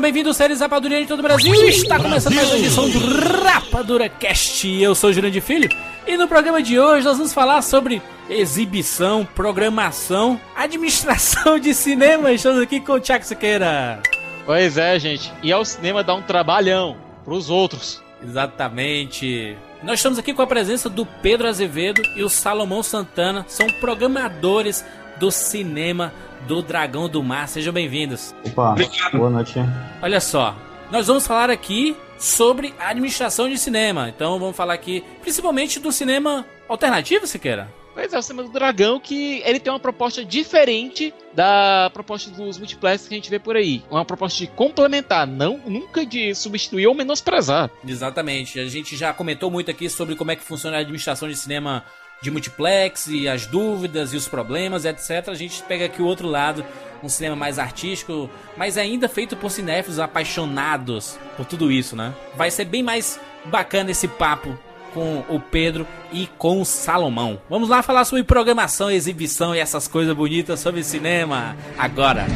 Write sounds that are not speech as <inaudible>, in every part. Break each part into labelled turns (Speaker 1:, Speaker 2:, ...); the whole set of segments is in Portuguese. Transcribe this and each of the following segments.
Speaker 1: Sejam bem-vindos, séries Rapadura de todo o Brasil. Está começando mais uma edição do Rapadura Cast. Eu sou o Jurandir Filho e no programa de hoje nós vamos falar sobre exibição, programação, administração de cinema. Estamos aqui com o Tiago Siqueira.
Speaker 2: Pois é, gente. E ao cinema dá um trabalhão pros outros.
Speaker 1: Exatamente. Nós estamos aqui com a presença do Pedro Azevedo e o Salomão Santana, são programadores do cinema do Dragão do Mar. Sejam bem-vindos.
Speaker 3: Opa, boa noite.
Speaker 1: Olha só, nós vamos falar aqui sobre a administração de cinema. Então vamos falar aqui principalmente do cinema alternativo, Siqueira.
Speaker 2: Pois é, o cinema do Dragão que ele tem uma proposta diferente da proposta dos multiplexes que a gente vê por aí. Uma proposta de complementar, não nunca de substituir ou menosprezar.
Speaker 1: Exatamente. A gente já comentou muito aqui sobre como é que funciona a administração de cinema de multiplex e as dúvidas e os problemas, etc. A gente pega aqui o outro lado, um cinema mais artístico, mas ainda feito por cinéfilos apaixonados por tudo isso, né? Vai ser bem mais bacana esse papo com o Pedro e com o Salomão. Vamos lá falar sobre programação, exibição e essas coisas bonitas sobre cinema agora.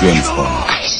Speaker 4: James Bond.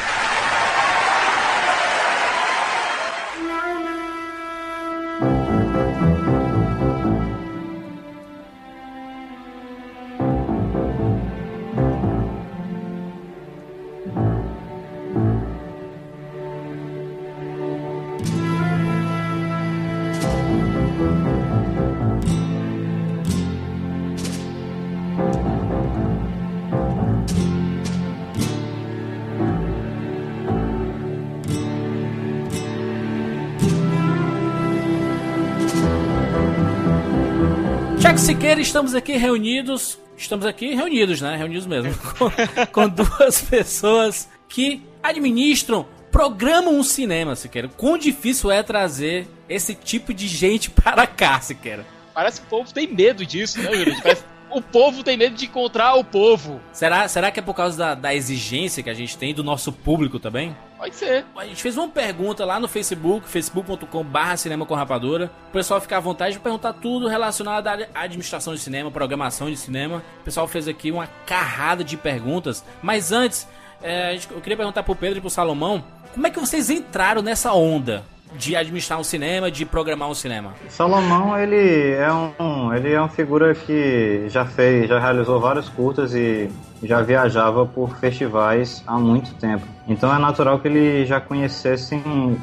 Speaker 1: Tiago Siqueira, estamos aqui reunidos. Estamos aqui reunidos, né? Reunidos mesmo. <laughs> Com, com duas pessoas que administram, programam um cinema, Siqueira. Quão difícil é trazer esse tipo de gente para cá, Siqueira?
Speaker 2: Parece que o povo tem medo disso, né, Júlio? Parece o povo tem medo de encontrar o povo.
Speaker 1: Será, será que é por causa da, da exigência que a gente tem do nosso público também?
Speaker 2: Pode ser.
Speaker 1: A gente fez uma pergunta lá no Facebook, facebook.com.br cinema com rapadura. O pessoal fica à vontade de perguntar tudo relacionado à administração de cinema, programação de cinema. O pessoal fez aqui uma carrada de perguntas. Mas antes, é, eu queria perguntar pro Pedro e pro Salomão, como é que vocês entraram nessa onda de administrar um cinema, de programar um cinema?
Speaker 3: Salomão, ele é um, ele é uma figura que já fez, já realizou vários curtas e já viajava por festivais há muito tempo. Então é natural que ele já conhecesse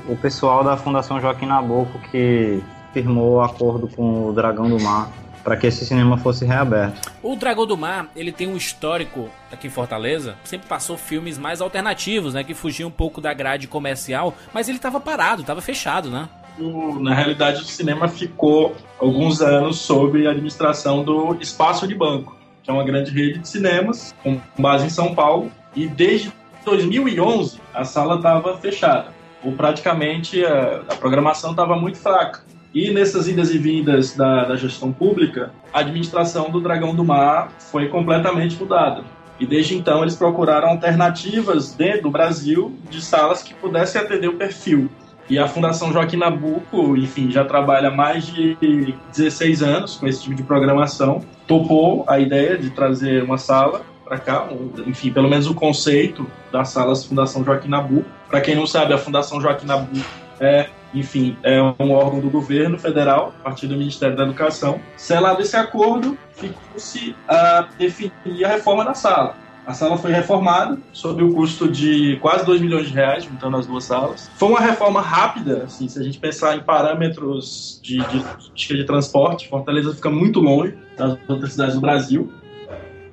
Speaker 3: o pessoal da Fundação Joaquim Nabuco que firmou o acordo com o Dragão do Mar para que esse cinema fosse reaberto.
Speaker 1: O Dragão do Mar, ele tem um histórico aqui em Fortaleza, sempre passou filmes mais alternativos, né, que fugiam um pouco da grade comercial, mas ele tava parado, tava fechado, né?
Speaker 5: na realidade, o cinema ficou alguns anos sob a administração do Espaço de Banco, que é uma grande rede de cinemas com base em São Paulo. E desde 2011 a sala estava fechada, ou praticamente a, a programação estava muito fraca. E nessas idas e vindas da, da gestão pública, a administração do Dragão do Mar foi completamente mudada. E desde então eles procuraram alternativas dentro do Brasil de salas que pudessem atender o perfil. E a Fundação Joaquim Nabuco, enfim, já trabalha há mais de 16 anos com esse tipo de programação. Topou a ideia de trazer uma sala para cá, enfim, pelo menos o conceito das salas Fundação Joaquim Nabuco. Para quem não sabe, a Fundação Joaquim Nabuco é, enfim, é um órgão do governo federal, a partir do Ministério da Educação. Selado esse acordo, ficou-se a definir a reforma da sala. A sala foi reformada sob o custo de quase 2 milhões de reais, juntando as duas salas. Foi uma reforma rápida, assim, se a gente pensar em parâmetros de, de, de, de transporte, Fortaleza fica muito longe das outras cidades do Brasil.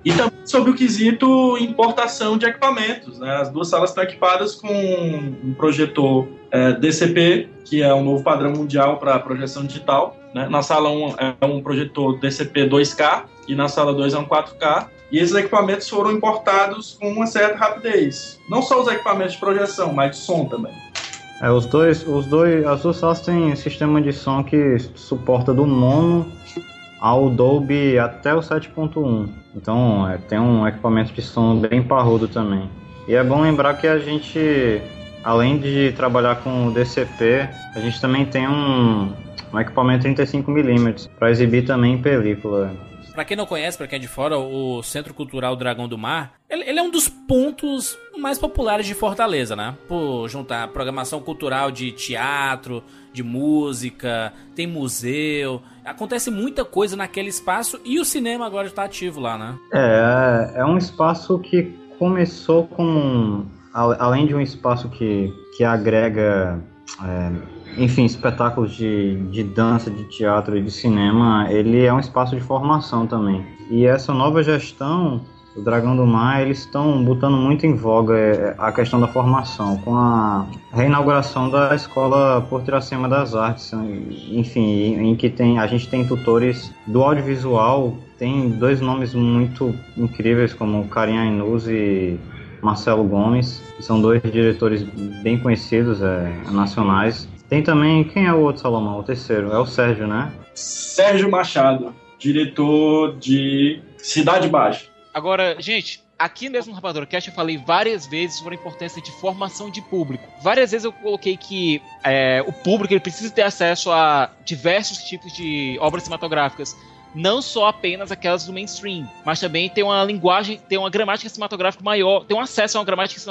Speaker 5: E também sobre o quesito importação de equipamentos. Né? As duas salas estão equipadas com um projetor é, DCP, que é um novo padrão mundial para projeção digital. Né? Na sala 1 é um projetor DCP 2K e na sala 2 é um 4K. E esses equipamentos foram importados com uma certa rapidez. Não só os equipamentos de projeção, mas de som também.
Speaker 3: É, os dois, os dois, as duas salas têm sistema de som que suporta do mono ao Dolby até o 7.1. Então é, tem um equipamento de som bem parrudo também. E é bom lembrar que a gente, além de trabalhar com o DCP, a gente também tem um, um equipamento 35mm para exibir também em película.
Speaker 1: Pra quem não conhece, pra quem é de fora, o Centro Cultural Dragão do Mar, ele, ele, é um dos pontos mais populares de Fortaleza, né? Por juntar programação cultural de teatro, de música, tem museu, acontece muita coisa naquele espaço e o cinema agora está ativo lá, né?
Speaker 3: É, é um espaço que começou com, além de um espaço que, que agrega é, enfim, espetáculos de, de dança, de teatro e de cinema, ele é um espaço de formação também. E essa nova gestão, o Dragão do Mar, eles estão botando muito em voga é, a questão da formação, com a reinauguração da escola por Tiracema das Artes, enfim, em que tem, a gente tem tutores do audiovisual, tem dois nomes muito incríveis, como Karim Ainuz e Marcelo Gomes, que são dois diretores bem conhecidos, é, nacionais, tem também, quem é o outro Salomão? O terceiro, é o Sérgio, né?
Speaker 5: Sérgio Machado, diretor de Cidade Baixa.
Speaker 2: Agora, gente, aqui mesmo no Rapador Cast eu falei várias vezes sobre a importância de formação de público. Várias vezes eu coloquei que é, o público ele precisa ter acesso a diversos tipos de obras cinematográficas. Não só apenas aquelas do mainstream, mas também tem uma linguagem, tem uma gramática cinematográfica maior, tem um acesso a uma gramática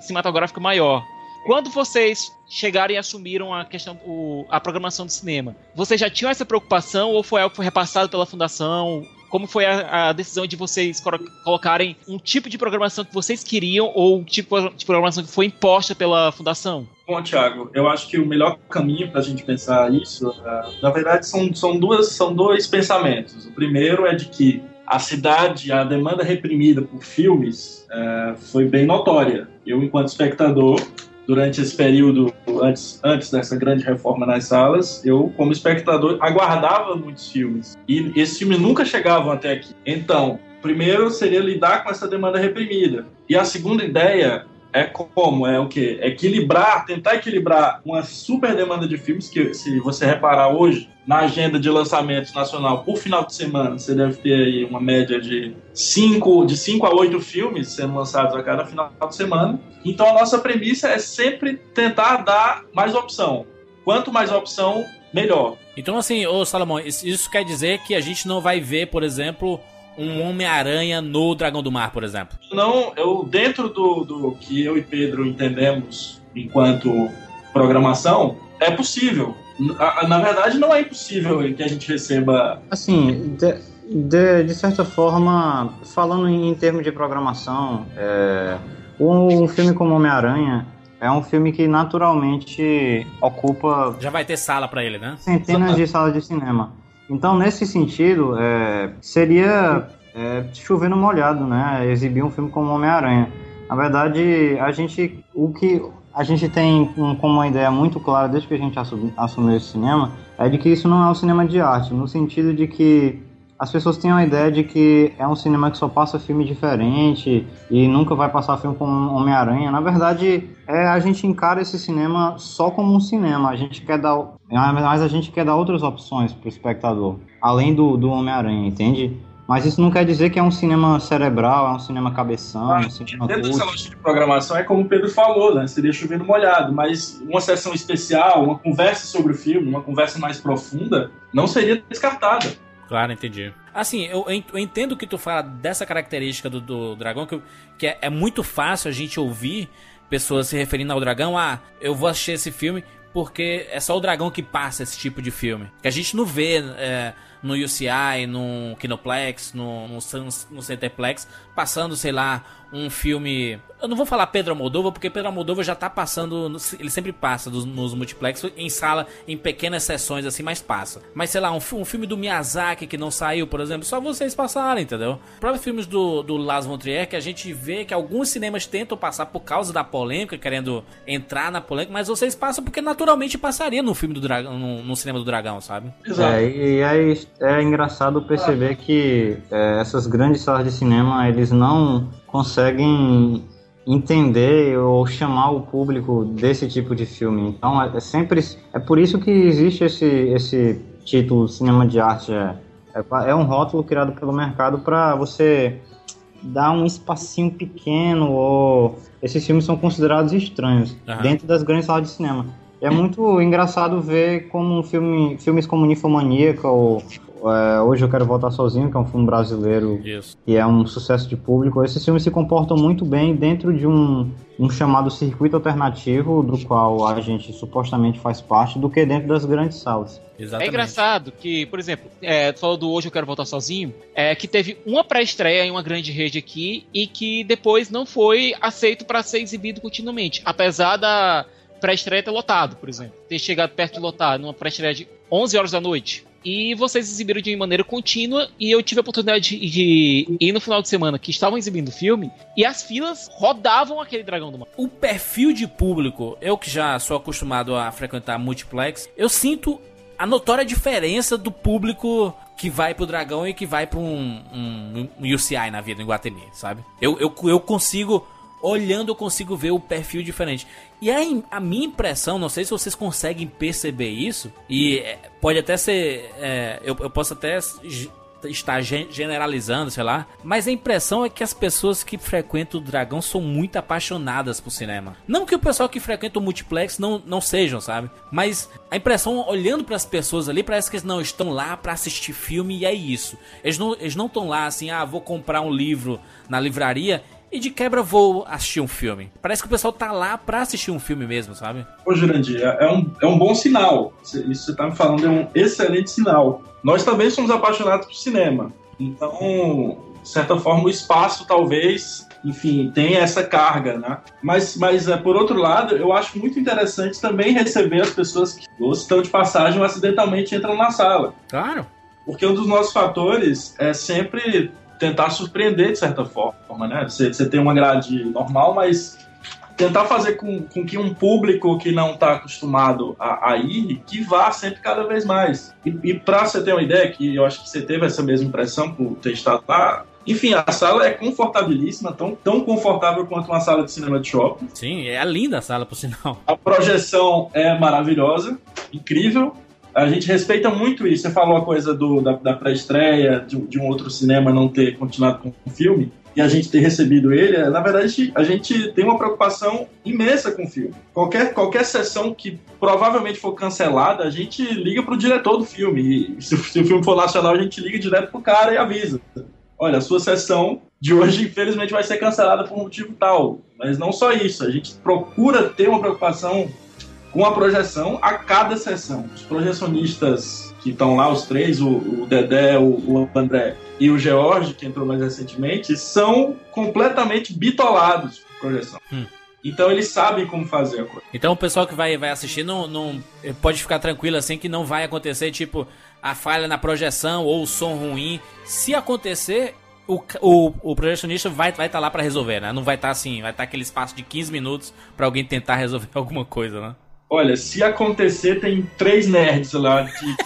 Speaker 2: cinematográfica maior. Quando vocês chegaram e assumiram a questão, o, a programação do cinema, vocês já tinham essa preocupação ou foi algo que foi repassado pela fundação? Como foi a, a decisão de vocês colocarem um tipo de programação que vocês queriam ou um tipo de programação que foi imposta pela fundação?
Speaker 5: Bom, Thiago, eu acho que o melhor caminho para a gente pensar isso, uh, na verdade, são, são, duas, são dois pensamentos. O primeiro é de que a cidade, a demanda reprimida por filmes uh, foi bem notória. Eu, enquanto espectador, durante esse período antes, antes dessa grande reforma nas salas, eu, como espectador, aguardava muitos filmes. E esses filmes nunca chegavam até aqui. Então, primeiro seria lidar com essa demanda reprimida. E a segunda ideia é como? É o quê? Equilibrar, tentar equilibrar uma super demanda de filmes, que se você reparar hoje, na agenda de lançamentos nacional por final de semana, você deve ter aí uma média de 5 de cinco a 8 filmes sendo lançados a cada final de semana. Então a nossa premissa é sempre tentar dar mais opção. Quanto mais opção, melhor.
Speaker 1: Então assim, ô Salomão, isso quer dizer que a gente não vai ver, por exemplo, um Homem-Aranha no Dragão do Mar, por exemplo?
Speaker 5: Não, eu dentro do, do que eu e Pedro entendemos enquanto programação, é possível. Na, na verdade, não é impossível que a gente receba.
Speaker 3: Assim, de, de, de certa forma, falando em, em termos de programação, é, um, um filme como Homem-Aranha é um filme que naturalmente ocupa.
Speaker 1: Já vai ter sala para ele, né?
Speaker 3: Centenas de salas de cinema. Então, nesse sentido, é, seria é, chovendo molhado, né? Exibir um filme como Homem-Aranha. Na verdade, a gente, o que a gente tem um, como uma ideia muito clara desde que a gente assumiu esse cinema é de que isso não é um cinema de arte, no sentido de que as pessoas têm a ideia de que é um cinema que só passa filme diferente e nunca vai passar filme como Homem-Aranha. Na verdade, é, a gente encara esse cinema só como um cinema. A gente quer dar, mas a gente quer dar outras opções para o espectador, além do, do Homem-Aranha, entende? Mas isso não quer dizer que é um cinema cerebral, é um cinema cabeção, ah, um cinema
Speaker 5: Dentro dessa lógica de programação é como o Pedro falou, né? Seria chovendo molhado, mas uma sessão especial, uma conversa sobre o filme, uma conversa mais profunda, não seria descartada.
Speaker 1: Claro, entendi. Assim, eu, entendo que tu fala dessa característica do, do dragão, que, que é, é, muito fácil a gente ouvir pessoas se referindo ao dragão. Ah, eu vou assistir esse filme porque é só o dragão que passa esse tipo de filme. Que a gente não vê é, no UCI, no Kinoplex, no, no, no Centerplex, passando, sei lá, um filme. Eu não vou falar Pedro Almodóvar, porque Pedro Almodóvar já tá passando. Ele sempre passa dos, nos multiplex em sala, em pequenas sessões assim, mas passa. Mas sei lá, um, um, filme do Miyazaki que não saiu, por exemplo, só vocês passaram, entendeu? Próprios filmes do, do Las von Trier, que a gente vê que alguns cinemas tentam passar por causa da polêmica, querendo entrar na polêmica, mas vocês passam porque naturalmente passaria no filme do dragão, no, no cinema do dragão, sabe?
Speaker 3: Exato. É, e aí é engraçado perceber que é, essas grandes salas de cinema, eles não conseguem entender ou chamar o público desse tipo de filme. Então é, é sempre é por isso que existe esse esse título cinema de arte é, é, é um rótulo criado pelo mercado para você dar um espacinho pequeno ou esses filmes são considerados estranhos uhum. dentro das grandes salas de cinema. É muito engraçado ver como um filme, filmes como Ninfomaníaca ou é, Hoje Eu Quero Voltar Sozinho, que é um filme brasileiro Isso. que é um sucesso de público. Esses filmes se comportam muito bem dentro de um, um chamado circuito alternativo, do qual a gente supostamente faz parte, do que dentro das grandes salas.
Speaker 2: Exatamente. É engraçado que, por exemplo, é, tu falou do Hoje Eu Quero Voltar Sozinho, é, que teve uma pré-estreia em uma grande rede aqui e que depois não foi aceito para ser exibido continuamente, apesar da pré-estreia ter lotado, por exemplo. Ter chegado perto de lotar numa pré-estreia de 11 horas da noite e vocês exibiram de maneira contínua e eu tive a oportunidade de, ir no final de semana que estavam exibindo o filme e as filas rodavam aquele dragão do mar.
Speaker 1: O perfil de público, eu que já sou acostumado a frequentar multiplex, eu sinto a notória diferença do público que vai pro dragão e que vai pra um, um, um UCI na vida em Guatemi, sabe? Eu, eu, eu consigo olhando eu consigo ver o perfil diferente. E a, a minha impressão, não sei se vocês conseguem perceber isso, e é, pode até ser. É, eu, eu posso até estar generalizando, sei lá, mas a impressão é que as pessoas que frequentam o Dragão são muito apaixonadas por cinema. Não que o pessoal que frequenta o multiplex não, não sejam, sabe? Mas a impressão, olhando para as pessoas ali, parece que eles não estão lá para assistir filme e é isso. Eles não eles não estão lá assim, ah, vou comprar um livro na livraria e de quebra vou assistir um filme. Parece que o pessoal tá lá pra assistir um filme mesmo, sabe?
Speaker 5: Ô, Jurandir, é, é um, é um bom sinal. Isso que você tá me falando é um excelente sinal. Nós também somos apaixonados por cinema. Então, de certa forma, o espaço talvez, enfim, tem essa carga, né? Mas, mas é, por outro lado, eu acho muito interessante também receber as pessoas que estão de passagem ou acidentalmente entram na sala.
Speaker 1: Claro.
Speaker 5: Porque um dos nossos fatores é sempre tentar surpreender de certa forma, né? Você, você tem uma grade normal, mas tentar fazer com, com que um público que não está acostumado a, a, ir, que vá sempre cada vez mais. E, e para você ter uma ideia, que eu acho que você teve essa mesma impressão por ter estado lá, enfim, a sala é confortabilíssima, tão, tão confortável quanto uma sala de cinema de shopping.
Speaker 1: Sim, é linda a sala, por sinal.
Speaker 5: A projeção é maravilhosa, incrível a gente respeita muito isso. Você falou a coisa do, da, da pré-estreia, de, de, um outro cinema não ter continuado com o filme, e a gente ter recebido ele. Na verdade, a gente tem uma preocupação imensa com o filme. Qualquer, qualquer sessão que provavelmente for cancelada, a gente liga pro diretor do filme. E se, se o filme for nacional, a gente liga direto pro cara e avisa. Olha, a sua sessão de hoje, infelizmente, vai ser cancelada por um motivo tal. Mas não só isso, a gente procura ter uma preocupação com a projeção a cada sessão. Os projecionistas que estão lá, os três, o, o Dedé, o, o, André e o George, que entrou mais recentemente, são completamente bitolados por projeção. Hum. Então eles sabem como fazer a coisa.
Speaker 1: Então o pessoal que vai, vai assistir não, não pode ficar tranquilo assim que não vai acontecer tipo a falha na projeção ou o som ruim. Se acontecer, o, o, o projecionista vai estar vai tá lá para resolver, né? Não vai estar tá assim, vai estar tá aquele espaço de 15 minutos para alguém tentar resolver <laughs> alguma coisa, né?
Speaker 5: Olha, se acontecer, tem três nerds lá de.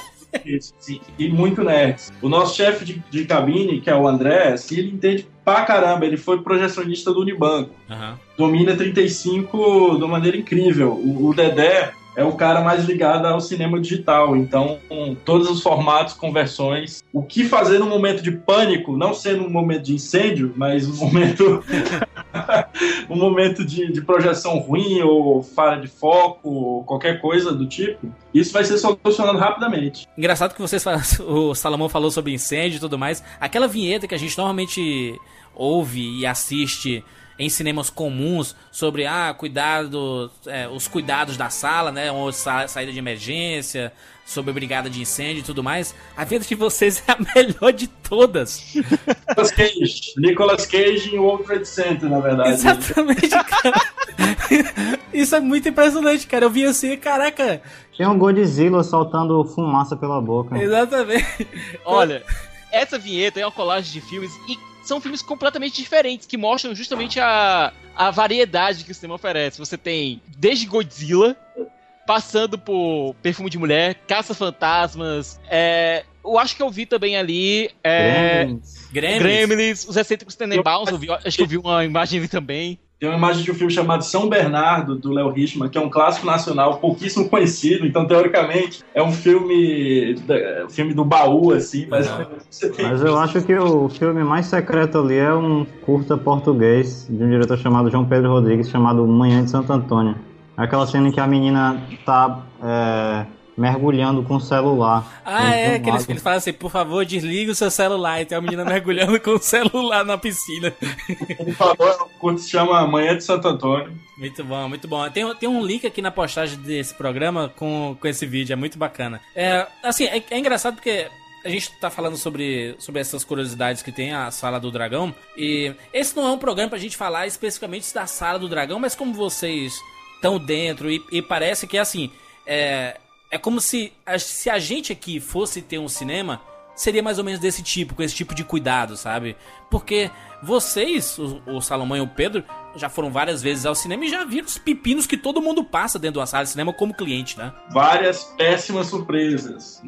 Speaker 5: e muito nerds. O nosso chefe de, de, cabine, que é o André, assim, ele entende pra caramba. Ele foi projecionista do Unibanco. Uhum. Domina 35 de uma maneira incrível. O, o Dedé, é o cara mais ligado ao cinema digital. Então, todos os formatos, conversões. O que fazer no momento de pânico, não sendo um momento de incêndio, mas um momento. <laughs> um momento de, de, projeção ruim ou falha de foco, ou qualquer coisa do tipo, isso vai ser solucionado rapidamente.
Speaker 1: Engraçado que vocês <laughs> o Salomão falou sobre incêndio e tudo mais. Aquela vinheta que a gente normalmente ouve e assiste em cinemas comuns sobre ah, cuidado, é, os cuidados da sala, né? Ou sa saída de emergência, sobre brigada de incêndio e tudo mais. A vida de vocês é a <laughs> melhor de todas.
Speaker 5: Nicolas Cage. Nicolas Cage em World Trade Center, na verdade.
Speaker 1: Exatamente, <laughs> cara. Isso é muito impressionante, cara. Eu vi assim, caraca.
Speaker 3: Tem um Godzilla soltando fumaça pela boca.
Speaker 1: Exatamente.
Speaker 2: Olha, essa vinheta é uma colagem de filmes e são filmes completamente diferentes que mostram justamente a, a variedade que o cinema oferece. Você tem desde Godzilla, passando por Perfume de Mulher, Caça-Fantasmas, é, eu acho que eu vi também ali é,
Speaker 3: Gremlins.
Speaker 1: Gremlins.
Speaker 2: Gremlins, Os Excêntricos Tenenbaums, eu vi, acho que eu vi uma imagem ali também.
Speaker 5: Tem uma imagem de um filme chamado São Bernardo, do Léo Richman, que é um clássico nacional pouquíssimo conhecido, então, teoricamente, é um filme, um filme do baú, assim, mas tem...
Speaker 3: Mas eu acho que o filme mais secreto ali é um curta português de um diretor chamado João Pedro Rodrigues, chamado Manhã de Santo Antônio. É aquela cena em que a menina tá é, mergulhando com o celular.
Speaker 1: Ah, é,
Speaker 3: Tem
Speaker 1: que eles, eles falam assim, por favor, desliga o seu celular. E tem a menina mergulhando com o celular na piscina.
Speaker 5: Por favor, o curto se chama Manhã de Santo Antônio.
Speaker 1: Muito bom, muito bom. Tem, tem um link aqui na postagem desse programa com, com esse vídeo, é muito bacana. É, assim, é, é engraçado porque a gente tá falando sobre, sobre essas curiosidades que tem a Sala do Dragão. E esse não é um programa pra gente falar especificamente da Sala do Dragão, mas como vocês estão dentro e, e parece que assim. É, é como se se a gente aqui fosse ter um cinema, seria mais ou menos desse tipo, com esse tipo de cuidado, sabe? Porque vocês, o, o Salomão e o Pedro, já foram várias vezes ao cinema e já viram os pepinos que todo mundo passa dentro de uma sala de cinema como cliente, né?
Speaker 5: várias péssimas surpresas.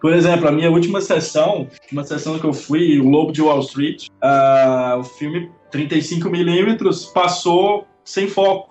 Speaker 5: Por exemplo, a minha última sessão, uma sessão que eu fui, o Lobo de Wall Street, ah, o filme 35mm passou sem foco.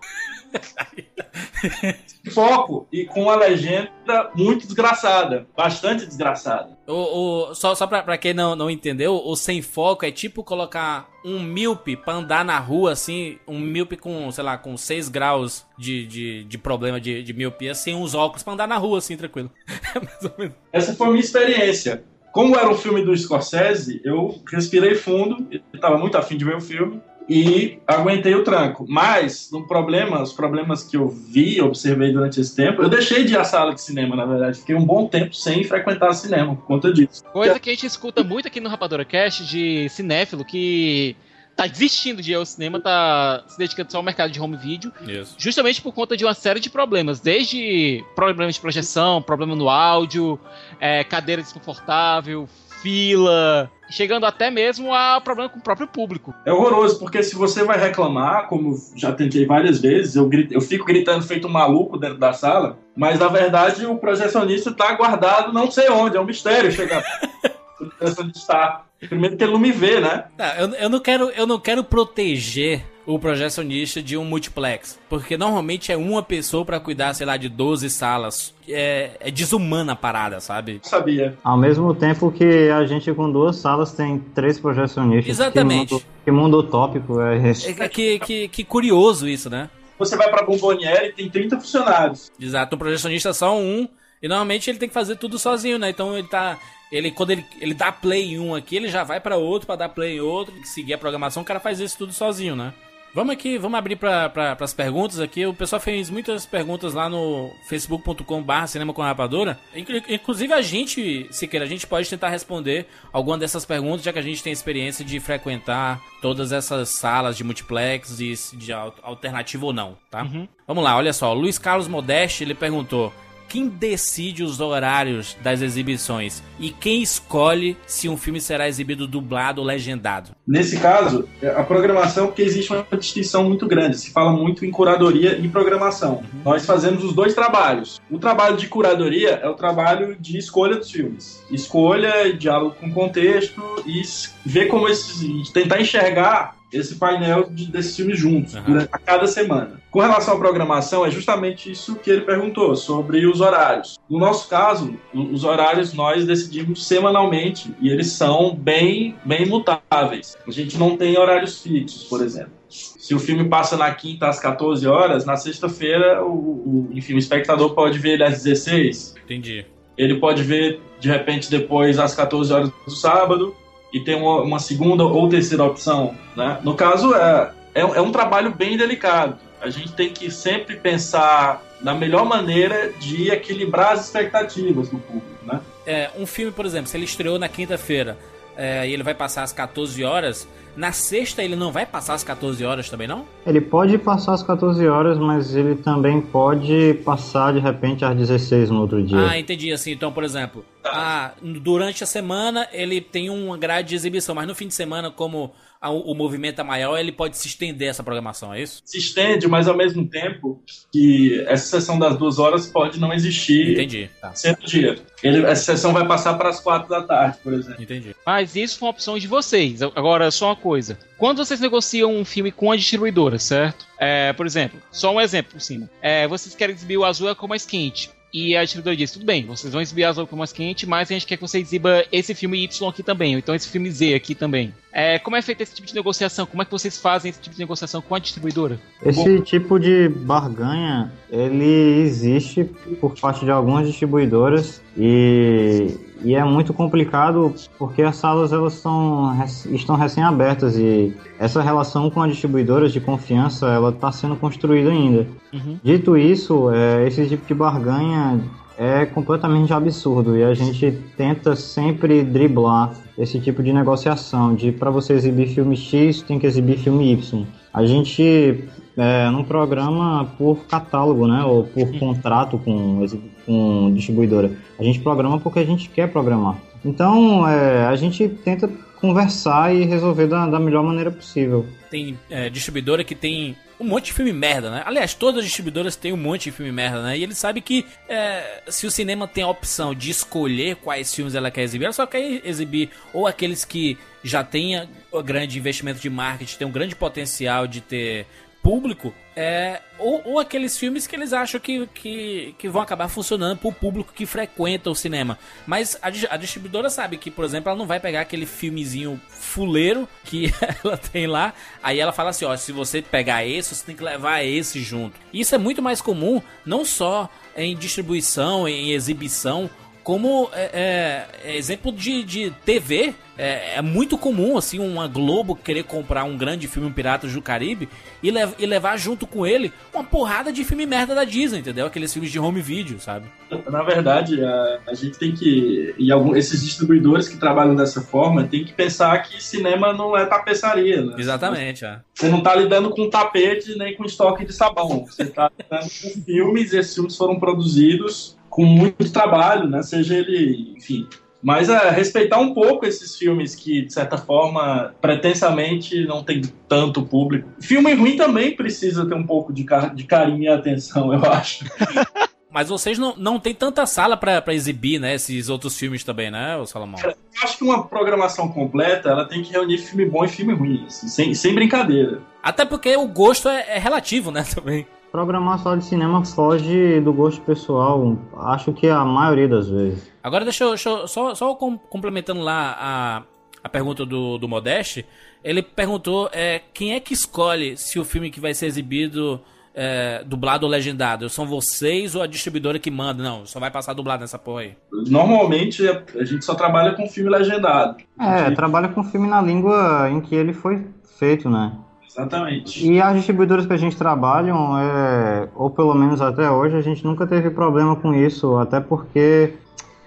Speaker 5: Sem <laughs> foco e com a legenda muito desgraçada, bastante desgraçada.
Speaker 1: O, o- só só pra, pra quem não, não entendeu, o sem foco é tipo colocar um míope pra andar na rua, assim, um míope com, sei lá, com 6 graus de, de, de problema de, de miopia, sem uns óculos pra andar na rua, assim, tranquilo. <laughs>
Speaker 5: Essa foi a minha experiência. Como era um filme do Scorsese, eu respirei fundo, estava muito afim de ver o filme e aguentei o tranco. Mas, no problema, os problemas que eu vi, observei durante esse tempo, eu deixei de ir à sala de cinema, na verdade. Fiquei um bom tempo sem frequentar cinema por conta disso.
Speaker 2: Coisa que a gente escuta muito aqui no Rapadura Cast de cinéfilo que tá desistindo de ir ao cinema, tá se dedicando só ao mercado de home video,
Speaker 1: Isso.
Speaker 2: justamente por conta de uma série de problemas, desde problemas de projeção, problema no áudio, é, cadeira desconfortável, fila, chegando até mesmo a problema com o próprio público.
Speaker 5: É horroroso, porque se você vai reclamar, como já tentei várias vezes, eu, grito- eu fico gritando feito um maluco dentro da sala, mas na verdade o projecionista está guardado não sei onde, é um mistério chegar. <laughs> o projecionista está. Primeiro que ele não me vê, né?
Speaker 1: Tá, eu, eu não quero, eu não quero proteger o projecionista de um multiplex, porque normalmente é uma pessoa pra cuidar, sei lá, de 12 salas. É, é desumana a parada, sabe?
Speaker 5: Sabia.
Speaker 3: Ao mesmo tempo que a gente com duas salas tem três projecionistas.
Speaker 1: Exatamente.
Speaker 3: Que mundo, que mundo utópico é esse?
Speaker 1: É que, que, que curioso isso, né?
Speaker 5: Você vai pra Bomboniere e tem 30 funcionários.
Speaker 1: Exato, um projecionista é só um. E normalmente ele tem que fazer tudo sozinho, né? Então ele tá. Ele, quando ele, ele dá play em um aqui, ele já vai pra outro pra dar play em outro, seguir a programação, o cara faz isso tudo sozinho, né? Vamos aqui, vamos abrir para pra, as perguntas aqui. O pessoal fez muitas perguntas lá no facebook.com/barra cinema com rapadura. Inclu- Inclusive a gente, Siqueira, a gente pode tentar responder alguma dessas perguntas, já que a gente tem experiência de frequentar todas essas salas de multiplex e de al- alternativo ou não, tá? Vamos lá, olha só. Luiz Carlos Modeste ele perguntou: quem decide os horários das exibições e quem escolhe se um filme será exibido dublado ou legendado?
Speaker 5: Nesse caso, a programação, porque existe uma distinção muito grande. Se fala muito em curadoria e programação. Nós fazemos os dois trabalhos. O trabalho de curadoria é o trabalho de escolha dos filmes. Escolha, diálogo com contexto e ver como esses. tentar enxergar esse painel de, desses filmes juntos durante- a cada semana. Com relação à programação, é justamente isso que ele perguntou, sobre os horários. No nosso caso, os horários nós decidimos semanalmente e eles são bem, bem mutáveis. A gente não tem horários fixos, por exemplo. Se o filme passa na quinta às 14 horas, na sexta-feira, o, o, enfim, o espectador pode ver ele às 16.
Speaker 1: Entendi.
Speaker 5: Ele pode ver, de repente, depois às 14 horas do sábado e tem uma, uma segunda ou terceira opção. Né? No caso, é, é, é um trabalho bem delicado. A gente tem que sempre pensar na melhor maneira de equilibrar as expectativas do público, né?
Speaker 1: É, um filme, por exemplo, se ele estreou na quinta-feira é, e ele vai passar às 14 horas, na sexta ele não vai passar às 14 horas também, não?
Speaker 3: Ele pode passar às 14 horas, mas ele também pode passar de repente às 16 no outro dia.
Speaker 1: Ah, entendi. Assim, então, por exemplo, ah, durante a semana ele tem uma grade de exibição, mas no fim de semana, como a, o movimento é maior, ele pode se estender essa programação, é isso?
Speaker 5: Se estende, mas ao mesmo tempo que essa sessão das duas horas pode não existir
Speaker 1: Entendi. Tá.
Speaker 5: sempre dia. Ele, essa sessão vai passar para as quatro da tarde, por exemplo.
Speaker 1: Entendi.
Speaker 2: Mas isso foi uma opção de vocês. Agora, só uma coisa. Quando vocês negociam um filme com a distribuidora, certo? É, por exemplo, só um exemplo por cima. É, vocês querem exibir o azul é com mais quente. E a distribuidora diz: tudo bem, vocês vão exibir Azul com mais quente, mas a gente quer que você exiba esse filme Y aqui também, ou então esse filme Z aqui também. É, como é feito esse tipo de negociação? Como é que vocês fazem esse tipo de negociação com a distribuidora?
Speaker 3: Esse Bom, tipo de barganha, ele existe por parte de algumas distribuidoras e, e é muito complicado porque as salas elas são, estão recém-abertas e essa relação com as distribuidoras de confiança ela está sendo construída ainda. Uhum. Dito isso, é, esse tipo de barganha é completamente absurdo e a gente tenta sempre driblar esse tipo de negociação de para você exibir filme X tem que exibir filme Y. A gente é, não programa por catálogo, né, ou por contrato com, com distribuidora. A gente programa porque a gente quer programar. Então é, a gente tenta conversar e resolver da, da melhor maneira possível.
Speaker 1: Tem é, distribuidora que tem um monte de filme merda, né? Aliás, todas as distribuidoras têm um monte de filme merda, né? E ele sabe que é, se o cinema tem a opção de escolher quais filmes ela quer exibir, ela só quer exibir ou aqueles que já tenha o grande investimento de marketing, tem um grande potencial de ter público, é, ou, ou, aqueles filmes que eles acham que, que, que vão acabar funcionando para o público que frequenta o cinema. Mas a, a, distribuidora sabe que, por exemplo, ela não vai pegar aquele filmezinho fuleiro que <laughs> ela tem lá, aí ela fala assim: ó, se você pegar esse, você tem que levar esse junto. Isso é muito mais comum, não só em distribuição, em exibição, como é, é, exemplo de, de TV, é, é, muito comum assim uma Globo querer comprar um grande filme Piratas do Caribe e, e, levar junto com ele uma porrada de filme merda da Disney, entendeu? Aqueles filmes de home video, sabe?
Speaker 5: Na verdade, a, a gente tem que. E algum, esses distribuidores que trabalham dessa forma tem que pensar que cinema não é tapeçaria. Né?
Speaker 1: Exatamente, é.
Speaker 5: Você não está lidando com tapete nem com estoque de sabão. Você está lidando com filmes, e esses filmes foram produzidos com muito trabalho, né? Seja ele, enfim. Mas é, respeitar um pouco esses filmes que, de certa forma, pretensamente não tem tanto público. Filme ruim também precisa ter um pouco de, car de carinho e atenção, eu acho. <laughs>
Speaker 1: Mas vocês não, não tem tanta sala para exibir, né? Esses outros filmes também, né, o Salomão?
Speaker 5: eu acho que uma programação completa, ela tem que reunir filme bom e filme ruim, assim, sem, sem brincadeira.
Speaker 1: Até porque o gosto é, é relativo, né, <laughs> também.
Speaker 3: Programar só de cinema foge do gosto pessoal, acho que a maioria das vezes.
Speaker 1: Agora deixa eu, deixa eu só, só complementando lá a, a pergunta do, do Modeste, ele perguntou é, quem é que escolhe se o filme que vai ser exibido é, dublado ou legendado? São vocês ou a distribuidora que manda? Não, só vai passar dublado nessa porra aí.
Speaker 5: Normalmente a gente só trabalha com filme legendado.
Speaker 3: É, gente... trabalha com filme na língua em que ele foi feito, né?
Speaker 5: Exatamente.
Speaker 3: E as distribuidoras que a gente trabalha, é, ou pelo menos até hoje, a gente nunca teve problema com isso, até porque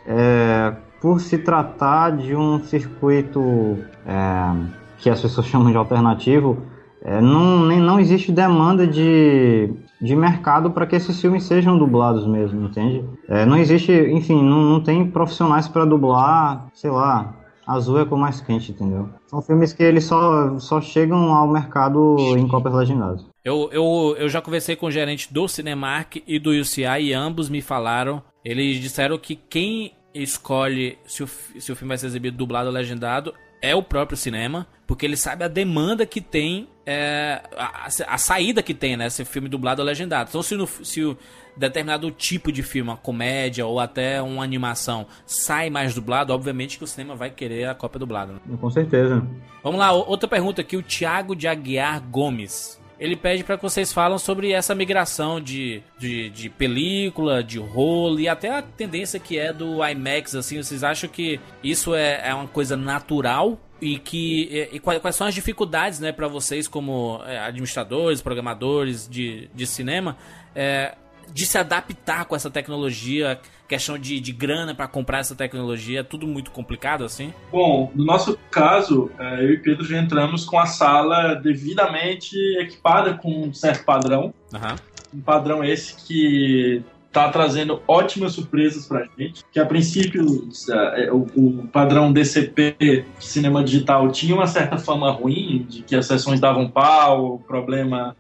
Speaker 3: é, por se tratar de um circuito é, que as pessoas chamam de alternativo, é, não, nem, não existe demanda de, de mercado para que esses filmes sejam dublados mesmo, entende? É, não existe, enfim, não, não tem profissionais para dublar, sei lá, Azul é com mais quente, entendeu? São filmes que eles só, só chegam ao mercado em cópias legendadas.
Speaker 1: Eu, eu, eu já conversei com o gerente do Cinemark e do UCI e ambos me falaram. Eles disseram que quem escolhe se o, se o filme vai ser exibido dublado ou legendado é o próprio cinema, porque ele sabe a demanda que tem, é, a, a, saída que tem, né? Se filme dublado ou legendado. Então, se, no, se o determinado tipo de filme, uma comédia ou até uma animação, sai mais dublado, obviamente que o cinema vai querer a cópia dublada. Né?
Speaker 3: Com certeza.
Speaker 1: Vamos lá, outra pergunta aqui, o Thiago de Aguiar Gomes ele pede para que vocês falem sobre essa migração de, de, de, película, de rolo e até a tendência que é do IMAX, assim, vocês acham que isso é, é uma coisa natural? E que e, quais, quais, são as dificuldades, né, para vocês como é, administradores, programadores de, de cinema, é, de se adaptar com essa tecnologia, questão de, de grana para comprar essa tecnologia, é tudo muito complicado assim?
Speaker 5: Bom, no nosso caso, é, eu e Pedro já entramos com a sala devidamente equipada com um certo padrão.
Speaker 1: Uhum.
Speaker 5: Um padrão esse que está trazendo ótimas surpresas para a gente. Que a princípio é, o, padrão DCP cinema digital tinha uma certa fama ruim, de que as sessões davam pau, o problema.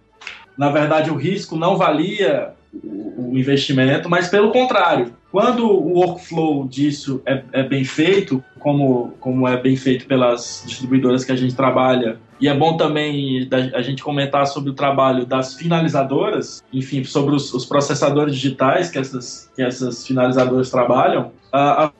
Speaker 5: Na verdade, o risco não valia o, o investimento, mas pelo contrário, quando o workflow disso é, é, bem feito, como, como é bem feito pelas distribuidoras que a gente trabalha, e é bom também a gente comentar sobre o trabalho das finalizadoras, enfim, sobre os, os processadores digitais que essas, que essas finalizadoras trabalham.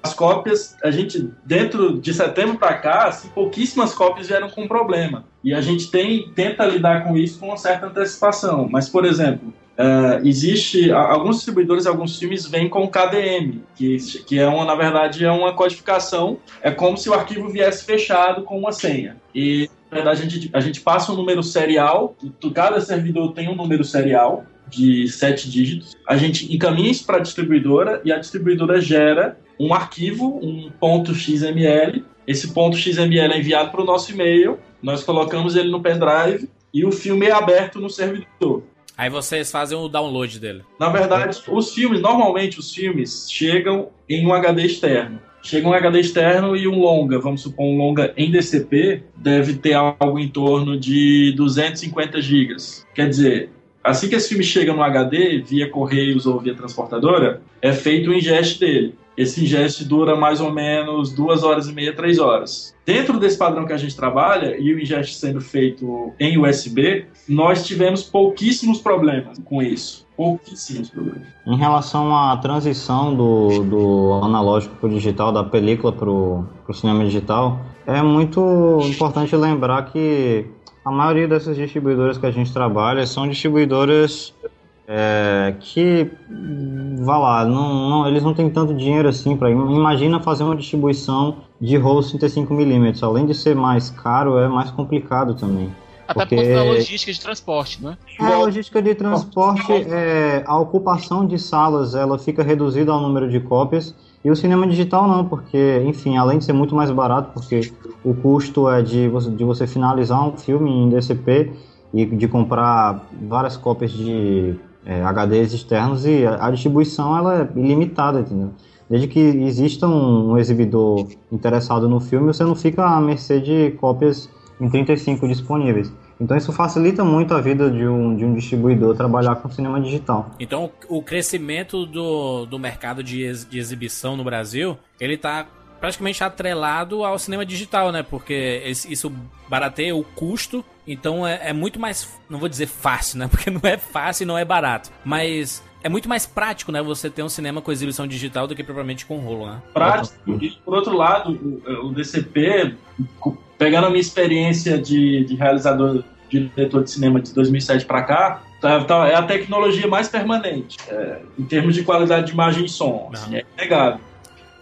Speaker 5: As cópias, a gente, dentro de setembro para cá, assim, pouquíssimas cópias vieram com problema. E a gente tem, tenta lidar com isso com uma certa antecipação. Mas, por exemplo, Uh, existe alguns distribuidores alguns filmes vêm com KDM que, que é uma na verdade é uma codificação. É como se o arquivo viesse fechado com uma senha. E na verdade a gente, a gente passa um número serial cada servidor tem um número serial de sete dígitos. A gente encaminha isso para a distribuidora e a distribuidora gera um arquivo um ponto XML esse ponto XML é enviado para o nosso e-mail. Nós colocamos ele no pendrive e o filme é aberto no servidor
Speaker 1: Aí vocês fazem o download dele.
Speaker 5: Na verdade, os filmes, normalmente os filmes chegam em um HD externo. Chega um HD externo e um longa, vamos supor um longa em DCP, deve ter algo em torno de 250 GB. Quer dizer, assim que esse filme chega no HD, via correios ou via transportadora, é feito o ingest dele. Esse ingest dura mais ou menos duas horas e meia, três horas. Dentro desse padrão que a gente trabalha, e o ingest sendo feito em USB, nós tivemos pouquíssimos problemas com isso. Pouquíssimos problemas.
Speaker 3: Em relação à transição do, do analógico para o digital, da película para o cinema digital, é muito importante lembrar que a maioria dessas distribuidoras que a gente trabalha são distribuidoras é, que, vá lá, não, não, eles não têm tanto dinheiro assim para. Imagina fazer uma distribuição de rolo 35mm, além de ser mais caro, é mais complicado também.
Speaker 2: Até porque por logística de transporte, né?
Speaker 3: É, a logística de transporte, é, a ocupação de salas, ela fica reduzida ao número de cópias, e o cinema digital não, porque, enfim, além de ser muito mais barato, porque o custo é de você, de você finalizar um filme em DCP e de comprar várias cópias de é, HDs externos e a, distribuição ela é ilimitada, entendeu? Desde que exista um, um, exibidor interessado no filme, você não fica à mercê de cópias em 35 disponíveis. Então isso facilita muito a vida de um, de um distribuidor trabalhar com cinema digital.
Speaker 1: Então o crescimento do, do mercado de, ex, de exibição no Brasil, ele está praticamente atrelado ao cinema digital, né? Porque isso barateia o custo, então é, é, muito mais, não vou dizer fácil, né? <laughs> Porque não é fácil e não é barato, mas é muito mais prático, né? Você ter um cinema com exibição digital do que propriamente com rolo, né?
Speaker 5: Prático. E por outro lado, o, o DCP, pegando a minha experiência de, de realizador, de diretor de cinema de 2007 para cá, tá, tá, é a tecnologia mais permanente é, em termos de qualidade de imagem e som. Assim, é inegável.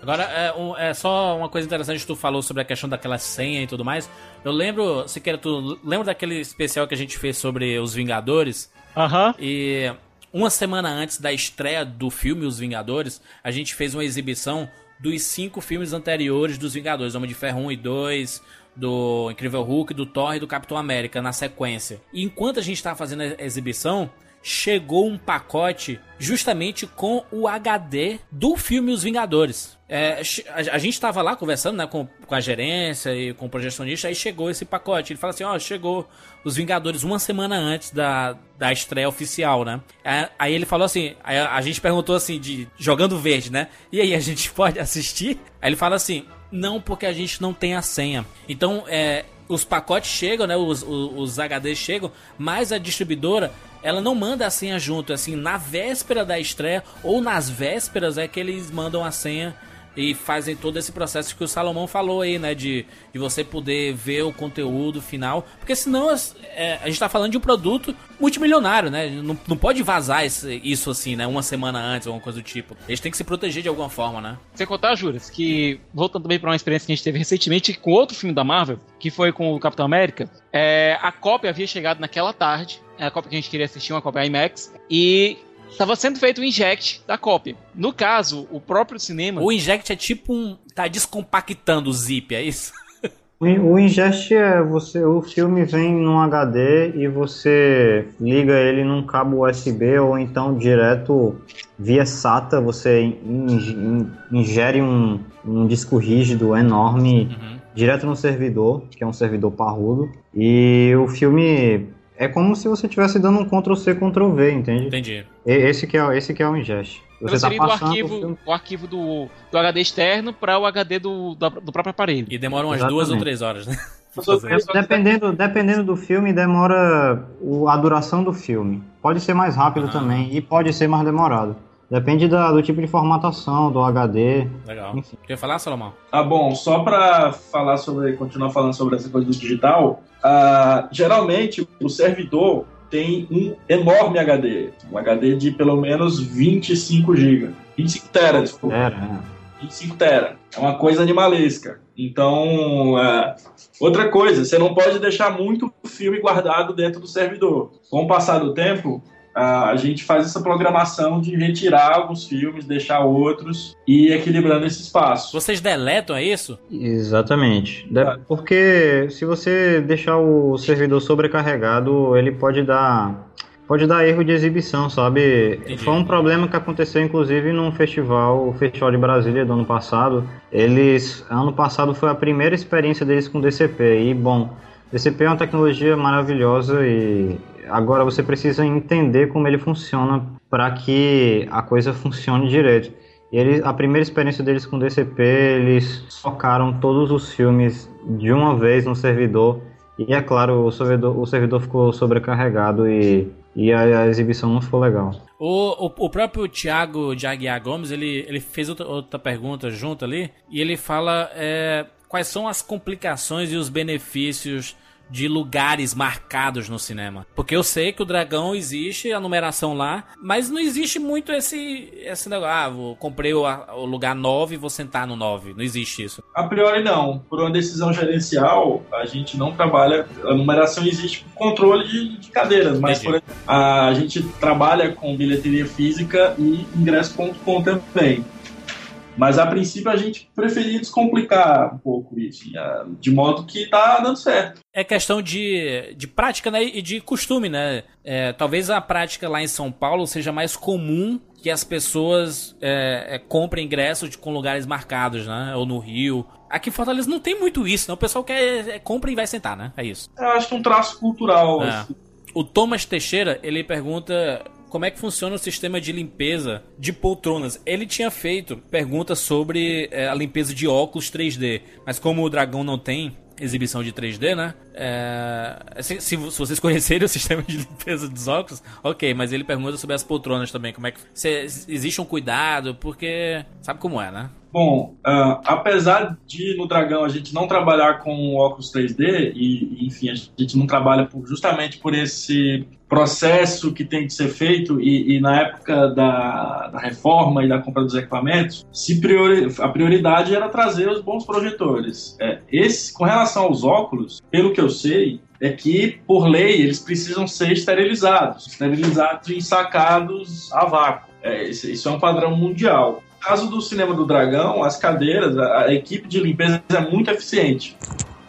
Speaker 1: Agora, é, um, é, só uma coisa interessante que tu falou sobre a questão daquela senha e tudo mais. Eu lembro, se quer, tu lembra daquele especial que a gente fez sobre os Vingadores?
Speaker 2: Aham.
Speaker 1: E uma semana antes da estreia do filme Os Vingadores, a gente fez uma exibição dos cinco filmes anteriores dos Vingadores: Homem de Ferro 1 e 2, do Incrível Hulk, do Thor e do Capitão América na sequência. E enquanto a gente estava fazendo a exibição, chegou um pacote justamente com o HD do filme Os Vingadores. É, a, a, gente estava lá conversando né, com, com, a gerência e com o projecionista, aí chegou esse pacote. Ele fala assim: ó, chegou Os Vingadores uma semana antes da, da estreia oficial, né? É, aí ele falou assim: a, a gente perguntou assim, de jogando verde, né? E aí, a gente <laughs> pode assistir? Aí ele fala assim: não, porque a gente não tem a senha. Então, é, os pacotes chegam, né? Os, os, os HDs chegam, mas a distribuidora ela não manda a senha junto, assim, na véspera da estreia ou nas vésperas é que eles mandam a senha e fazem todo esse processo que o Salomão falou aí, né? De, de você poder ver o conteúdo final. Porque senão é, a gente tá falando de um produto multimilionário, né? Não, não pode vazar esse, isso assim, né? Uma semana antes, alguma coisa do tipo. Eles têm que se proteger de alguma forma, né?
Speaker 2: Sem contar, Juras, que voltando também pra uma experiência que a gente teve recentemente com outro filme da Marvel, que foi com o Capitão América, é, a cópia havia chegado naquela tarde, a cópia que a gente queria assistir, uma cópia IMAX, e estava sendo feito o inject da cópia. No caso, o próprio cinema.
Speaker 1: O inject é tipo um. tá descompactando o zip, é isso? <laughs>
Speaker 3: O ingest é você, o filme vem num HD e você liga ele num cabo USB ou então direto via SATA, você ingere um, um disco rígido enorme uhum. direto no servidor, que é um servidor parrudo, e o filme é como se você estivesse dando um Ctrl C, Ctrl V, entende?
Speaker 1: Entendi.
Speaker 3: Esse que é, esse que é o ingest.
Speaker 2: Você tá do arquivo, o, o arquivo do, do HD externo para o HD do, do, do, próprio aparelho.
Speaker 1: E demora umas Exatamente. duas ou três horas, né? <laughs>
Speaker 3: Dependendo, dependendo do filme, demora a duração do filme. Pode ser mais rápido ah. também e pode ser mais demorado. Depende da, do tipo de formatação, do HD.
Speaker 1: Legal. Enfim. Quer falar, Salomão?
Speaker 5: Ah, bom, só para falar sobre, continuar falando sobre essa coisa do digital, uh, geralmente o servidor tem um enorme HD, um HD de pelo menos 25 GB. 25 tera, desculpa. Tera, 25 tera. É uma coisa animalesca. Então, uh, outra coisa, você não pode deixar muito filme guardado dentro do servidor. Com o passar do tempo, a gente faz essa programação de retirar alguns filmes, deixar outros e ir equilibrando esse espaço.
Speaker 1: Vocês deletam, é isso?
Speaker 3: Exatamente. Porque se você deixar o servidor sobrecarregado, ele pode dar pode dar erro de exibição, sabe? Entendi. Foi um problema que aconteceu inclusive num festival, o Festival de Brasília do ano passado. Eles, ano passado foi a primeira experiência deles com DCP e bom, DCP é uma tecnologia maravilhosa e agora você precisa entender como ele funciona para que a coisa funcione direito. E eles, a primeira experiência deles com DCP, eles socaram todos os filmes de uma vez no servidor. E é claro, o servidor, o servidor ficou sobrecarregado e, e a, a exibição não ficou legal.
Speaker 1: O, o, o, próprio Thiago de Aguiar Gomes, ele, ele fez outra, outra pergunta junto ali, e ele fala é, quais são as complicações e os benefícios de lugares marcados no cinema. Porque eu sei que o dragão existe, a numeração lá, mas não existe muito esse, esse negócio. Ah, vou, comprei o, o lugar 9 e vou sentar no 9. Não existe isso.
Speaker 5: A priori, não. Por uma decisão gerencial, a gente não trabalha. A numeração existe por controle de, de cadeiras, mas por, a, a gente trabalha com bilheteria física e ingresso.com também. Mas a princípio a gente preferia descomplicar um pouco isso, de modo que tá dando certo.
Speaker 1: É questão de, de prática né, e de costume, né? É, talvez a prática lá em São Paulo seja mais comum que as pessoas é, é, comprem ingressos com lugares marcados, né? Ou no Rio. Aqui em Fortaleza não tem muito isso, né? O pessoal quer é, compra e vai sentar, né? É isso.
Speaker 5: Eu acho que é um traço cultural.
Speaker 1: É. Assim. O Thomas Teixeira, ele pergunta como é que funciona o sistema de limpeza de poltronas. Ele tinha feito perguntas sobre é, a limpeza de óculos 3D, mas como o Dragão não tem exibição de 3D, né? É, se, se, vocês <laughs> conhecerem o sistema de limpeza dos óculos, ok, mas ele pergunta sobre as poltronas também, como é que se, existe um cuidado, porque sabe como é, né?
Speaker 5: Bom, uh, apesar de no Dragão a gente não trabalhar com óculos 3D, e enfim, a gente não trabalha por, justamente por esse processo que tem que ser feito, e, e na época da, da, reforma e da compra dos equipamentos, se priori, a prioridade era trazer os bons projetores. É, esse, com relação aos óculos, pelo que eu sei, é que, por lei, eles precisam ser esterilizados, esterilizados e ensacados a vácuo. É, isso é um padrão mundial caso do Cinema do Dragão, as cadeiras, a, a equipe de limpeza é muito eficiente.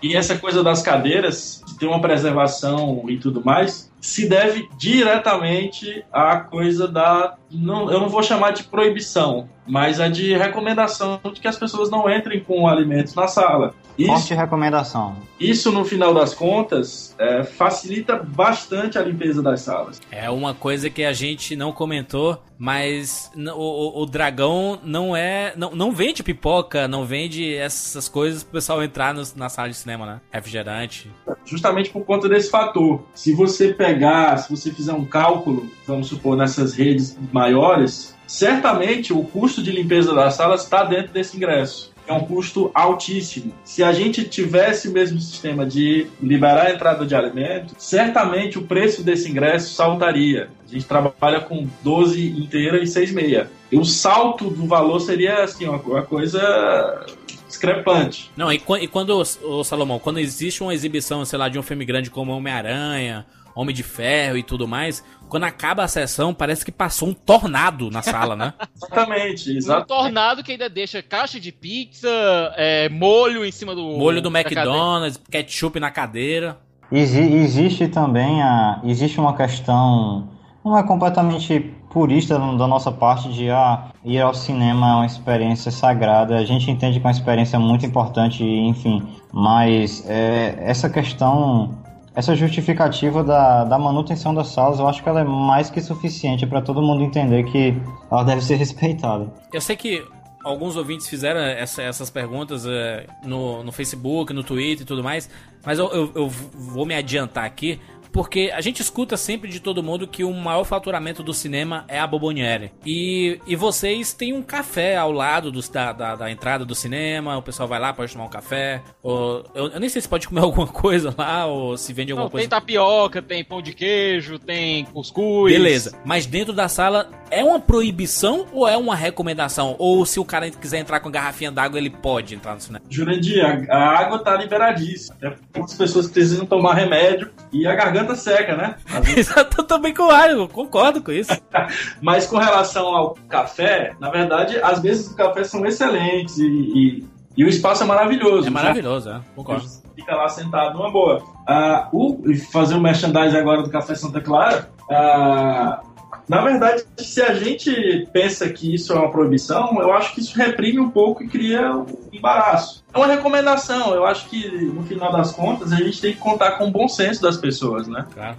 Speaker 5: E essa coisa das cadeiras, ter uma preservação e tudo mais, se deve diretamente à coisa da. Não, eu não vou chamar de proibição, mas a de recomendação de que as pessoas não entrem com alimentos na sala.
Speaker 3: Isso, Forte recomendação.
Speaker 5: Isso, no final das contas, é, facilita bastante a limpeza das salas.
Speaker 1: É uma coisa que a gente não comentou, mas o, o dragão não é. Não, não vende pipoca, não vende essas coisas pro pessoal entrar no, na sala de cinema, né? Refrigerante.
Speaker 5: Justamente por conta desse fator. Se você pegar pegar, se você fizer um cálculo, vamos supor, nessas redes maiores, certamente o custo de limpeza das salas está dentro desse ingresso. É um custo altíssimo. Se a gente tivesse o mesmo sistema de liberar a entrada de alimento, certamente o preço desse ingresso saltaria. A gente trabalha com 12 inteira e 6 meia. E o salto do valor seria assim, uma, coisa discrepante.
Speaker 1: Não, e, quando, ô Salomão, quando existe uma exibição, sei lá, de um filme grande como Homem-Aranha, Homem de Ferro e tudo mais, quando acaba a sessão, parece que passou um tornado na sala, né?
Speaker 5: exatamente, <laughs>
Speaker 2: exatamente. Um tornado que ainda deixa caixa de pizza, é, molho em cima do.
Speaker 1: Molho do McDonald's, ketchup na cadeira.
Speaker 3: Exi existe também a. Existe uma questão. Não é completamente purista da nossa parte de ah, ir ao cinema é uma experiência sagrada. A gente entende que é uma experiência muito importante, enfim. Mas é, essa questão essa justificativa da, da manutenção das salas, eu acho que ela é mais que suficiente para todo mundo entender que ela deve ser <laughs> respeitada.
Speaker 1: Eu sei que alguns ouvintes fizeram essa, essas perguntas é, no, no Facebook, no Twitter e tudo mais, mas eu, eu, eu vou me adiantar aqui porque a gente escuta sempre de todo mundo que o maior faturamento do cinema é a Boboniere. E, e vocês têm um café ao lado do, da, da, da, entrada do cinema, o pessoal vai lá, pode tomar um café. Ou, eu, eu, nem sei se pode comer <laughs> alguma coisa lá, ou se vende alguma Não, coisa.
Speaker 2: Tem tapioca, tem pão de queijo, tem cuscuz.
Speaker 1: Beleza, mas dentro da sala é uma proibição ou é uma recomendação? Ou se o cara quiser entrar com garrafinha d'água, ele pode entrar no cinema?
Speaker 5: Jurandir, a, a água tá liberadíssima. Até as pessoas precisam tomar remédio e a garganta garganta seca, né? <laughs>
Speaker 1: Exato, eu também com o concordo com isso. <laughs>
Speaker 5: Mas com relação ao café, na verdade, as mesas do café são excelentes e, e, e o espaço é maravilhoso.
Speaker 1: É maravilhoso, é, concordo.
Speaker 5: Fica lá sentado numa boa. Uh, o, fazer o merchandising agora do Café Santa Clara. Uh, na verdade, se a gente pensa que isso é uma proibição, eu acho que isso reprime um pouco e cria um embaraço. É uma recomendação. Eu acho que, no final das contas, a gente tem que contar com o bom senso das pessoas, né? Claro.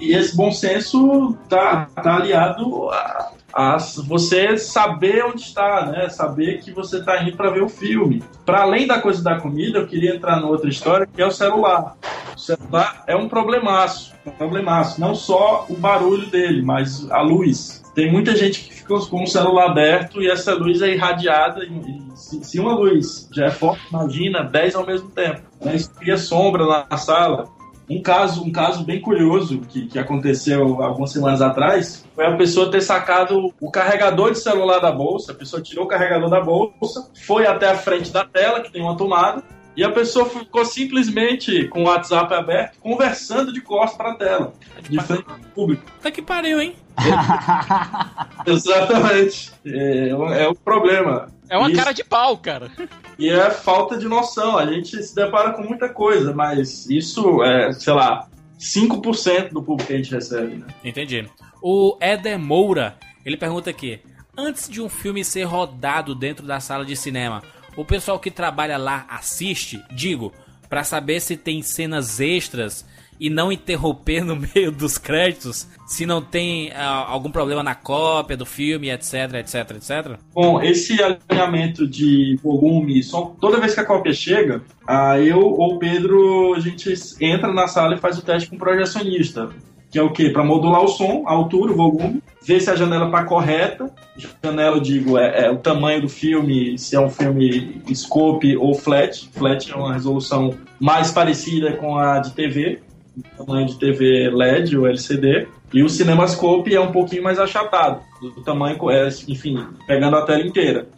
Speaker 5: E esse bom senso tá, tá aliado a, a você saber onde está, né? Saber que você está indo para ver o filme. Para além da coisa da comida, eu queria entrar numa outra história que é o celular. O celular é um problemaço, um problemaço. Não só o barulho dele, mas a luz. Tem muita gente que fica com o celular aberto e essa luz é irradiada. E, se, se, uma luz já é forte, imagina 10 ao mesmo tempo. Né? Isso cria sombra na sala. Um caso, um caso bem curioso que, que aconteceu algumas semanas atrás foi a pessoa ter sacado o carregador de celular da bolsa. A pessoa tirou o carregador da bolsa, foi até a frente da tela, que tem uma tomada, e a pessoa ficou simplesmente com o WhatsApp aberto, conversando de costas para a tela, de frente ao público.
Speaker 1: Tá que pariu, hein? <laughs>
Speaker 5: Exatamente. É, é o problema.
Speaker 2: É uma Isso. cara de pau, cara.
Speaker 5: E é falta de noção. A gente se depara com muita coisa, mas isso é, sei lá, 5% do público que a gente recebe, né?
Speaker 1: Entendi. O Éder Moura, ele pergunta aqui: antes de um filme ser rodado dentro da sala de cinema, o pessoal que trabalha lá assiste, digo, para saber se tem cenas extras e não interromper no <laughs> meio dos créditos se não tem uh, algum problema na cópia do filme, etc, etc, etc?
Speaker 5: Bom, esse alinhamento de volume, só, toda vez que a cópia chega, uh, eu ou o Pedro, a gente entra na sala e faz o teste com o projecionista que é o quê? Para modular o som, a altura, o volume, ver se a janela está correta. Janela, eu digo, é, é, o tamanho do filme, se é um filme scope ou flat. Flat é uma resolução mais parecida com a de TV, tamanho de TV LED ou LCD. E o CinemaScope é um pouquinho mais achatado, do tamanho, é, enfim, pegando a tela inteira.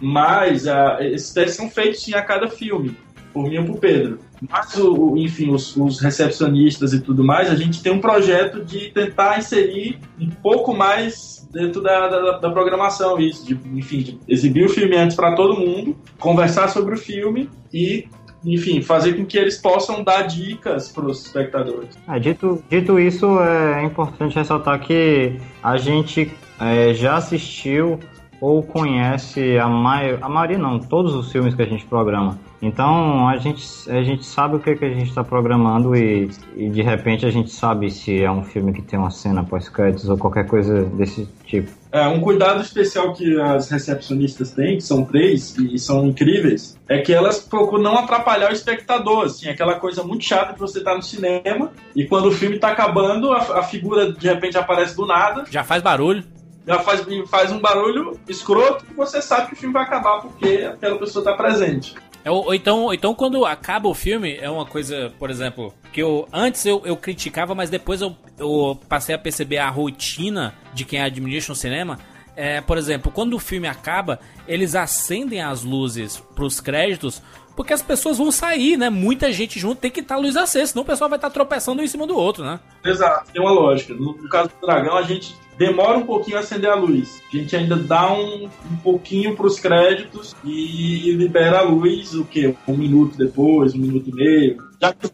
Speaker 5: Mas uh, esses testes são feitos sim a cada filme por mim ou por Pedro. Mas, o, enfim, os, os, recepcionistas e tudo mais, a gente tem um projeto de tentar inserir um pouco mais dentro da, da, da programação, isso, de, enfim, de exibir o filme antes para todo mundo, conversar sobre o filme e enfim, fazer com que eles possam dar dicas para os espectadores.
Speaker 3: É, dito, dito isso, é importante ressaltar que a gente é, já assistiu ou conhece a, mai a maioria, não, todos os filmes que a gente programa. Então a gente, a gente sabe o que, que a gente está programando e, e de repente a gente sabe se é um filme que tem uma cena pós-créditos ou qualquer coisa desse tipo.
Speaker 5: É, um cuidado especial que as recepcionistas têm, que são três e são incríveis, é que elas procuram não atrapalhar o espectador, assim, aquela coisa muito chata que você tá no cinema e quando o filme tá acabando, a, a figura de repente aparece do nada.
Speaker 1: Já faz barulho.
Speaker 5: Já faz, faz um barulho escroto e você sabe que o filme vai acabar porque aquela pessoa tá presente.
Speaker 1: É, ou, ou então, ou então, quando acaba o filme, é uma coisa, por exemplo, que eu antes eu, eu criticava, mas depois eu, eu passei a perceber a rotina de quem administra um cinema. É, por exemplo, quando o filme acaba, eles acendem as luzes pros créditos, porque as pessoas vão sair, né? Muita gente junto tem que estar tá luz acesa, senão o pessoal vai estar tá tropeçando um em cima do outro, né?
Speaker 5: Exato, tem uma lógica. No, no caso do dragão, a gente demora um pouquinho a acender a luz. A gente ainda dá um, um pouquinho para os créditos e libera a luz, o que? Um minuto depois, um minuto e meio. Já que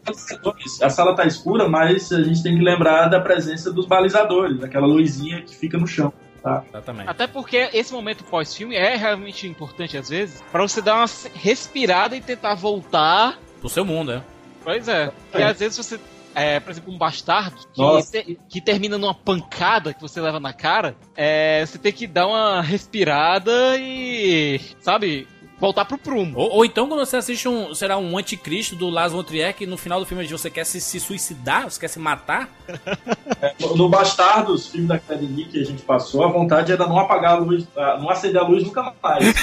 Speaker 5: a sala está escura, mas a gente tem que lembrar da presença dos balizadores, aquela luzinha que fica no chão. Tá.
Speaker 2: Exatamente. Até porque esse momento pós-filme é realmente importante às vezes para você dar uma respirada e tentar voltar
Speaker 1: pro seu mundo, é.
Speaker 2: Pois é. é. E às vezes você é, por exemplo, um bastardo que, te, que, termina numa pancada que você leva na cara, é, você tem que dar uma respirada e, sabe, voltar pro prumo.
Speaker 1: Ou, ou, então quando você assiste um, será um anticristo do Lars von Trier, que no final do filme você quer se, se suicidar, você quer se matar.
Speaker 5: É, no Bastardos, filme da academia que a gente passou, a vontade era não apagar a luz, não acender a luz nunca mais.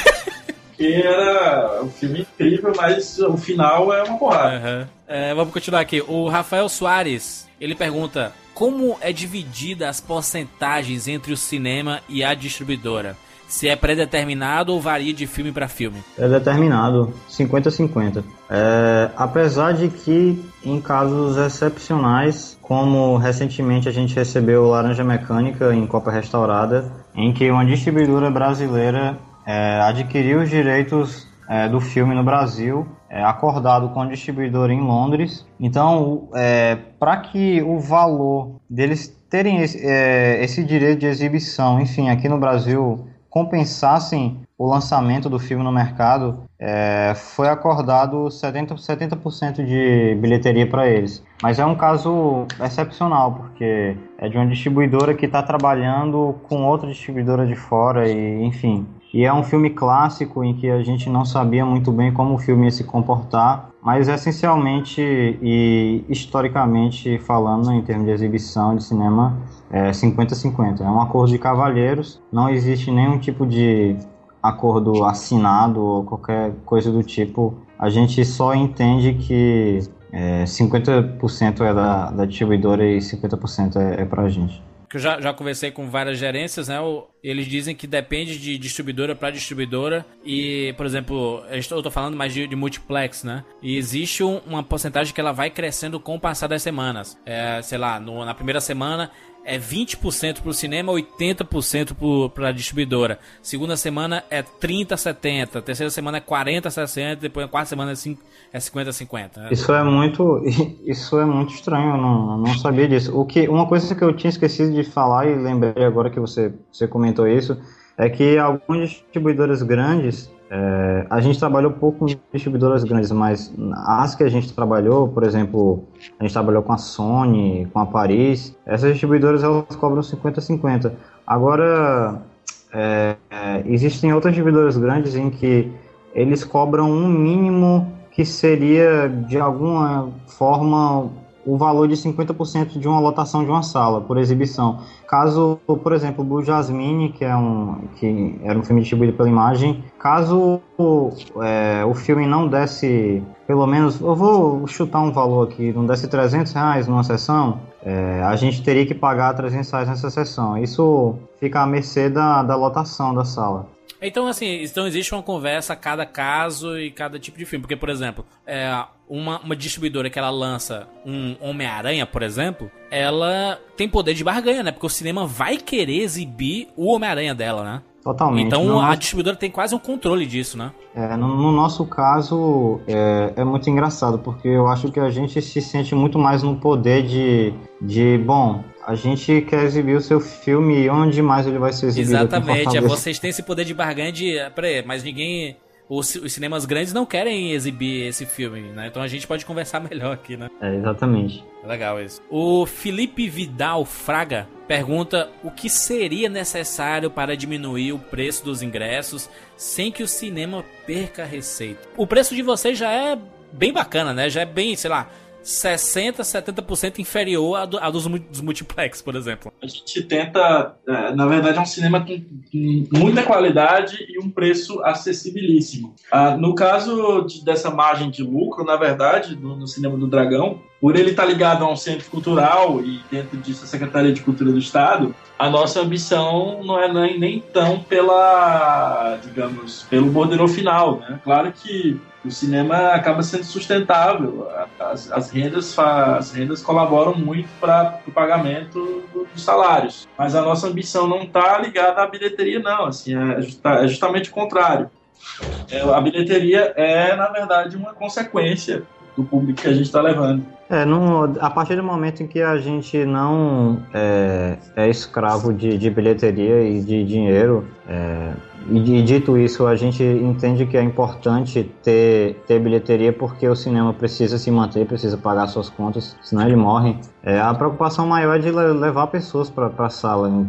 Speaker 5: porque era um filme incrível, mas o final é uma porrada.
Speaker 1: Uhum. É, vamos continuar aqui. O Rafael Soares, ele pergunta: como é dividida as porcentagens entre o cinema e a distribuidora? Se é pré-determinado ou varia de filme para filme?
Speaker 3: É determinado, 50-50. É, apesar de que, em casos excepcionais, como recentemente a gente recebeu Laranja Mecânica em Copa Restaurada, em que uma distribuidora brasileira é, adquiriu os direitos é, do filme no Brasil, é, acordado com o distribuidor em Londres. Então, é, para que o valor deles terem esse, é, esse, direito de exibição, enfim, aqui no Brasil, compensassem o lançamento do filme no mercado, é, foi acordado 70%, 70 de bilheteria para eles. Mas é um caso excepcional, porque é de uma distribuidora que está trabalhando com outra distribuidora de fora, e enfim. E é um filme clássico em que a gente não sabia muito bem como o filme ia se comportar, mas essencialmente e historicamente falando, em termos de exibição de cinema, é 50-50. É um acordo de cavalheiros, não existe nenhum tipo de acordo assinado ou qualquer coisa do tipo. A gente só entende que é, 50% é da, da distribuidora e 50% é, é pra gente
Speaker 1: que eu já, já conversei com várias gerências, né? Eles dizem que depende de distribuidora para distribuidora. E, por exemplo, eu estou, falando mais de, de, multiplex, né? E existe um, uma porcentagem que ela vai crescendo com o passar das semanas. É, sei lá, no, na primeira semana é 20% para o cinema, 80% para a distribuidora. Segunda semana é 30 70, terceira semana é 40 60, depois a quarta semana é 5 é 50 50. Né?
Speaker 3: Isso é muito <laughs> isso é muito estranho, eu não, não sabia disso. O que uma coisa que eu tinha esquecido de falar e lembrei agora que você você comentou isso é que algumas distribuidoras grandes é, a gente trabalhou pouco com distribuidoras grandes, mas as que a gente trabalhou, por exemplo, a gente trabalhou com a Sony, com a Paris, essas distribuidoras elas cobram 50-50. Agora, é, é, existem outras distribuidoras grandes em que eles cobram um mínimo que seria de alguma forma o valor de 50% de uma lotação de uma sala por exibição. Caso, por exemplo, Blue Jasmine, que, é um, que era um filme distribuído pela imagem, caso é, o filme não desse, pelo menos, eu vou chutar um valor aqui, não desse 300 reais numa sessão, é, a gente teria que pagar 300 reais nessa sessão. Isso fica à mercê da, da lotação da sala.
Speaker 1: Então, assim, então existe uma conversa a cada caso e cada tipo de filme. Porque, por exemplo, é, uma, uma distribuidora que ela lança um Homem-Aranha, por exemplo, ela tem poder de barganha, né? Porque o cinema vai querer exibir o Homem-Aranha dela, né?
Speaker 3: Totalmente.
Speaker 1: Então no a nosso... distribuidora tem quase um controle disso, né?
Speaker 3: É, no, no, nosso caso é, é, muito engraçado, porque eu acho que a gente se sente muito mais no poder de, de bom, a gente quer exibir o seu filme onde mais ele vai ser exibido.
Speaker 1: Exatamente, é, vocês têm esse poder de barganha de. Peraí, mas ninguém os, os cinemas grandes não querem exibir esse filme, né? Então a gente pode conversar <laughs> melhor aqui, né?
Speaker 3: É, exatamente.
Speaker 1: Legal isso. O Felipe Vidal Fraga pergunta o que seria necessário para diminuir o preço dos ingressos sem que o cinema perca receita. O preço de vocês já é bem bacana, né? Já é bem, sei lá, 60, 70% inferior a, do, a dos, dos, multiplex, por exemplo.
Speaker 5: A gente tenta, é, na verdade, é um cinema com, muita qualidade e um preço acessibilíssimo. Ah, no caso de, dessa margem de lucro, na verdade, no, no cinema do Dragão, por ele estar ligado a um centro cultural e dentro disso a Secretaria de Cultura do Estado, a nossa ambição não é nem, nem tão pela, digamos, pelo bordeiro final, né? Claro que o cinema acaba sendo sustentável. As, as rendas, as rendas colaboram muito para o pagamento do, dos salários. Mas a nossa ambição não está ligada à bilheteria, não. Assim, é, justa, é justamente o contrário. É, a bilheteria é, na verdade, uma consequência do público que a gente está levando.
Speaker 3: É, no, a partir do momento em que a gente não é, é escravo de, de, bilheteria e de dinheiro, é, e dito isso, a gente entende que é importante ter, ter bilheteria porque o cinema precisa se manter, precisa pagar suas contas, senão ele morre. É, a preocupação maior é de levar pessoas para a sala,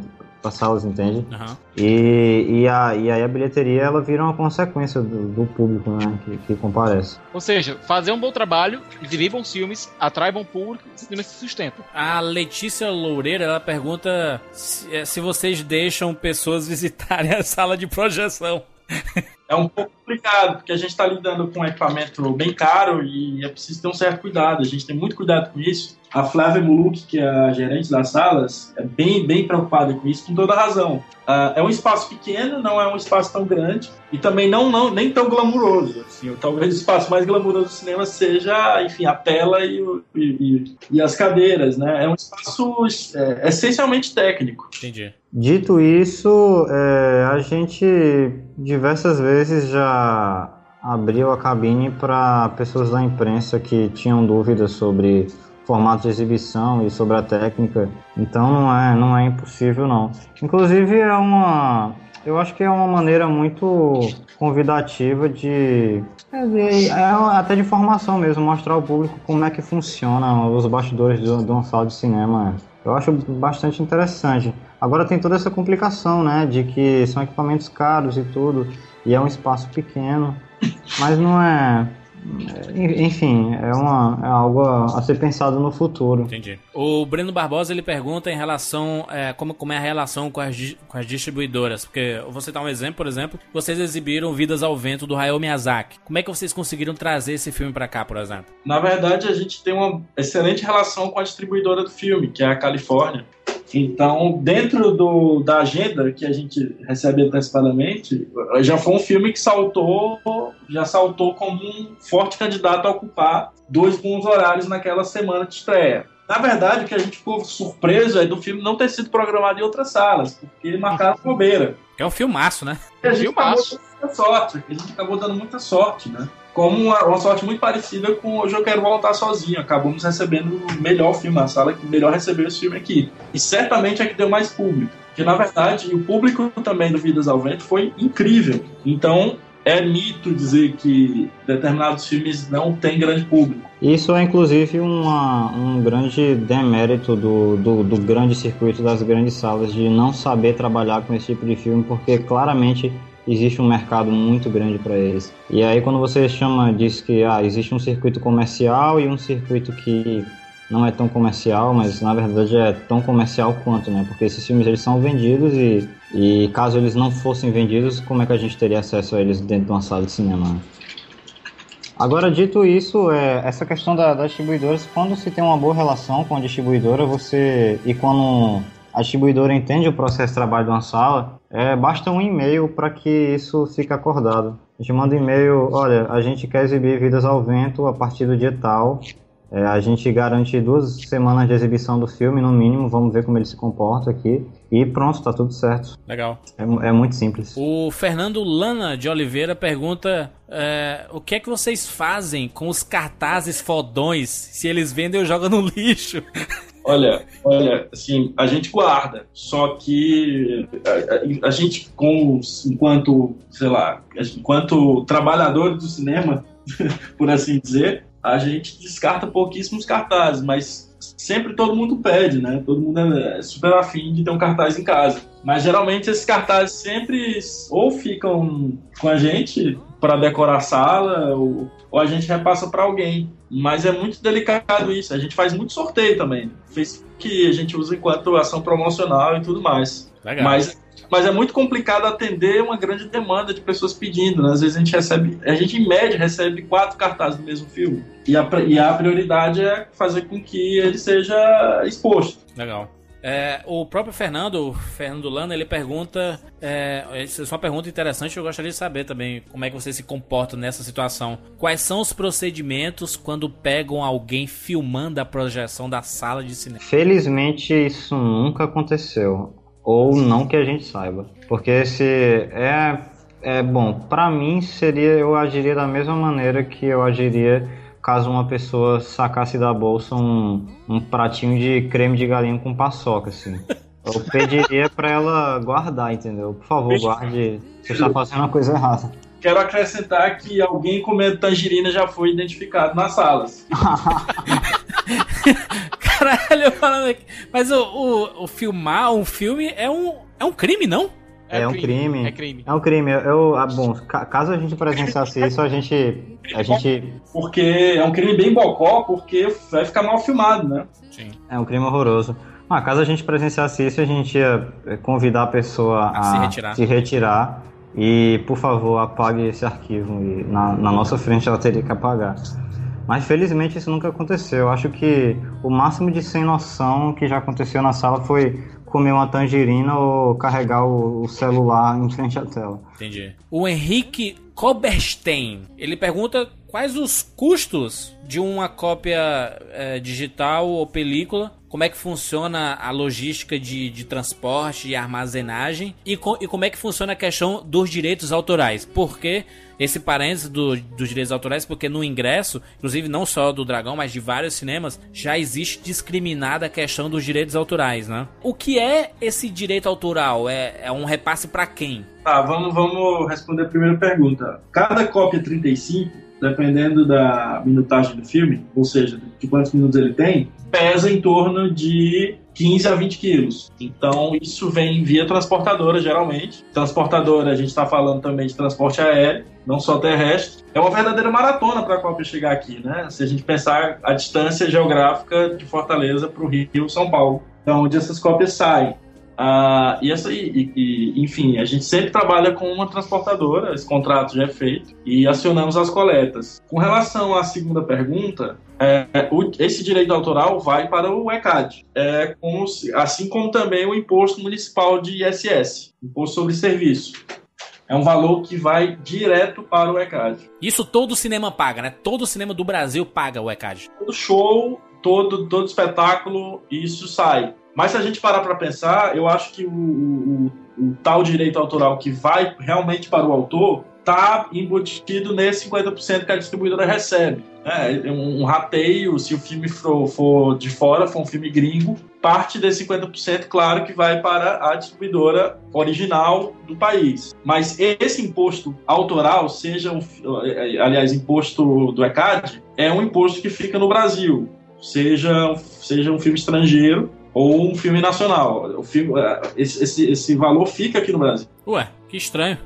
Speaker 3: as salas, entende? Uhum. E, e, a, e aí a bilheteria ela vira uma consequência do, do público né, que, que, comparece.
Speaker 2: Ou seja, fazer um bom trabalho, exibir bons filmes, atrai bom público e cinema se sustenta.
Speaker 1: A Letícia Loureira ela pergunta se, é, se vocês deixam pessoas <laughs> visitarem a sala de projeção.
Speaker 5: é um pouco complicado, porque a gente está lidando com um equipamento bem caro e é preciso ter um certo cuidado. A gente tem muito cuidado com isso. A Flávia Muluk, que é a gerente das salas, é bem, bem preocupada com isso, com toda razão. Uh, é um espaço pequeno, não é um espaço tão grande e também não, não nem tão glamuroso. Assim, talvez o espaço mais glamuroso do cinema seja, enfim, a tela e, e, e as cadeiras, né? É um espaço é, essencialmente técnico.
Speaker 1: Entendi.
Speaker 3: Dito isso, é, a gente diversas vezes já abriu a cabine para pessoas da imprensa que tinham dúvidas sobre formato de exibição e sobre a técnica. Então não é, não é impossível não. Inclusive é uma, eu acho que é uma maneira muito convidativa de, é, de é até de formação mesmo, mostrar ao público como é que funciona os bastidores de, de uma sala de cinema. Eu acho bastante interessante. Agora tem toda essa complicação, né, de que são equipamentos caros e tudo, e é um espaço pequeno, mas não é enfim, é, uma, é algo a, a, ser pensado no futuro.
Speaker 1: Entendi. O Breno Barbosa ele pergunta em relação é, como, como é a relação com as, com as distribuidoras. Porque eu vou citar um exemplo, por exemplo, vocês exibiram Vidas ao Vento do Hayao Miyazaki. Como é que vocês conseguiram trazer esse filme para cá, por exemplo?
Speaker 5: Na verdade, a gente tem uma excelente relação com a distribuidora do filme, que é a Califórnia. Então, dentro do, da agenda que a gente recebe antecipadamente, já foi um filme que saltou, já saltou como um forte candidato a ocupar dois bons horários naquela semana de estreia. Na verdade, o que a gente ficou surpreso é do filme não ter sido programado em outras salas, porque ele marcava bobeira.
Speaker 1: É um filmaço, né?
Speaker 5: E a gente filmaço. acabou dando muita sorte, a gente acabou dando muita sorte, né? Como uma, uma, sorte muito parecida com Hoje Eu Quero Voltar Sozinho. Acabamos recebendo o melhor filme, a sala que melhor recebeu esse filme aqui. E certamente é que deu mais público. Porque, na verdade, o público também do Vidas ao Vento foi incrível. Então, é mito dizer que determinados filmes não têm grande público.
Speaker 3: Isso é, inclusive, uma, um grande demérito do, do, do grande circuito das grandes salas de não saber trabalhar com esse tipo de filme, porque claramente existe um mercado muito grande para eles. E aí quando você chama, diz que ah, existe um circuito comercial e um circuito que não é tão comercial, mas na verdade é tão comercial quanto, né? Porque esses filmes eles são vendidos e, e caso eles não fossem vendidos, como é que a gente teria acesso a eles dentro de uma sala de cinema? Agora, dito isso, é, essa questão da, das distribuidoras, quando se tem uma boa relação com a distribuidora, você e quando a distribuidora entende o processo de trabalho de uma sala, é, basta um e-mail para que isso fique acordado. A gente manda um e-mail, olha, a gente quer exibir Vidas ao Vento a partir do dia tal, é, a gente garante duas semanas de exibição do filme, no mínimo, vamos ver como ele se comporta aqui. E pronto, tá tudo certo.
Speaker 1: Legal.
Speaker 3: É, é muito simples.
Speaker 1: O Fernando Lana de Oliveira pergunta: é, o que é que vocês fazem com os cartazes fodões? Se eles vendem ou jogam no lixo? <laughs>
Speaker 5: Olha, olha, assim, a gente guarda, só que a, a, gente, com, enquanto, sei lá, enquanto trabalhadores do cinema, <laughs> por assim dizer, a gente descarta pouquíssimos cartazes, mas sempre todo mundo pede, né? Todo mundo é super afim de ter um cartaz em casa. Mas geralmente esses cartazes sempre ou ficam com a gente para decorar a sala, ou, ou a gente repassa para alguém. Mas é muito delicado isso. A gente faz muito sorteio também. Que a gente usa enquanto ação promocional e tudo mais.
Speaker 1: Legal.
Speaker 5: Mas mas é muito complicado atender uma grande demanda de pessoas pedindo. Né? Às vezes a gente recebe, a gente em média recebe quatro cartazes do mesmo filme. E a, e a prioridade é fazer com que ele seja exposto.
Speaker 1: Legal. É, o próprio Fernando, Fernando Lana, ele pergunta. É, essa é uma pergunta interessante, eu gostaria de saber também como é que você se comporta nessa situação. Quais são os procedimentos quando pegam alguém filmando a projeção da sala de cinema?
Speaker 3: Felizmente isso nunca aconteceu. Ou não que a gente saiba. Porque se é. É bom, pra mim seria. Eu agiria da mesma maneira que eu agiria caso uma pessoa sacasse da bolsa um, um pratinho de creme de galinha com paçoca, assim. Eu <laughs> pediria pra ela guardar, entendeu? Por favor, guarde. Você está fazendo uma coisa errada.
Speaker 5: Quero acrescentar que alguém comendo tangerina já foi identificado nas salas. <laughs>
Speaker 1: Caralho, falando aqui. Mas o, o, o, filmar um filme é um, é um crime, não?
Speaker 3: É, é um crime.
Speaker 2: É crime.
Speaker 3: É um crime. Eu, ah, bom, caso a gente presenciasse <laughs> isso, a gente. A gente.
Speaker 5: Porque é um crime bem bocó, porque vai ficar mal filmado, né?
Speaker 1: Sim.
Speaker 3: É um crime horroroso. Ah, caso a gente presenciasse isso, a gente ia convidar a pessoa a,
Speaker 1: A se retirar.
Speaker 3: se retirar. E, por favor, apague esse arquivo. E na, na nossa frente ela teria que apagar. Mas felizmente isso nunca aconteceu. Eu acho que o máximo de sem noção que já aconteceu na sala foi comer uma tangerina ou carregar o, celular em frente à tela.
Speaker 1: Entendi. O Henrique Koberstein, ele pergunta quais os custos de uma cópia é, digital ou película, como é que funciona a logística de, de transporte e armazenagem e, co- e como é que funciona a questão dos direitos autorais. Porque esse parênteses do- dos direitos autorais, porque no ingresso, inclusive não só do Dragão, mas de vários cinemas, já existe discriminada a questão dos direitos autorais, né? O que é esse direito autoral? É, é um repasse pra quem?
Speaker 5: Tá, vamos, vamos responder a primeira pergunta. Cada cópia 35, dependendo da minutagem do filme, ou seja, de quantos minutos ele tem, pesa em torno de 15 a 20 quilos. Então, isso vem via transportadora, geralmente. Transportadora, a gente está falando também de transporte aéreo, não só terrestre. É uma verdadeira maratona para a cópia chegar aqui, né? Se a gente pensar a distância geográfica de Fortaleza para o Rio, São Paulo. Então, onde essas cópias saem. Ah, e essa, e, e, enfim, a gente sempre trabalha com uma transportadora, esse contrato já é feito, e acionamos as coletas. Com relação à segunda pergunta, é, o- esse direito autoral vai para o ECAD, é, como se- assim como também o imposto municipal de ISS, Imposto sobre Serviço. É um valor que vai direto para o ECAD.
Speaker 1: Isso todo cinema paga, né? Todo cinema do Brasil paga o ECAD.
Speaker 5: todo show, todo, todo espetáculo, isso sai. Mas se a gente parar para pensar, eu acho que o, o- o tal direito autoral que vai realmente para o autor está embutido nesse 50% que a distribuidora recebe. É um, um rateio, se o filme for, for de fora, for um filme gringo, parte desse 50%, claro, que vai para a distribuidora original do país. Mas esse imposto autoral, seja, um, aliás, imposto do ECAD, é um imposto que fica no Brasil, seja, seja um filme estrangeiro ou um filme nacional. O filme, eh, esse, esse, esse valor fica aqui no Brasil.
Speaker 1: Ué, que estranho.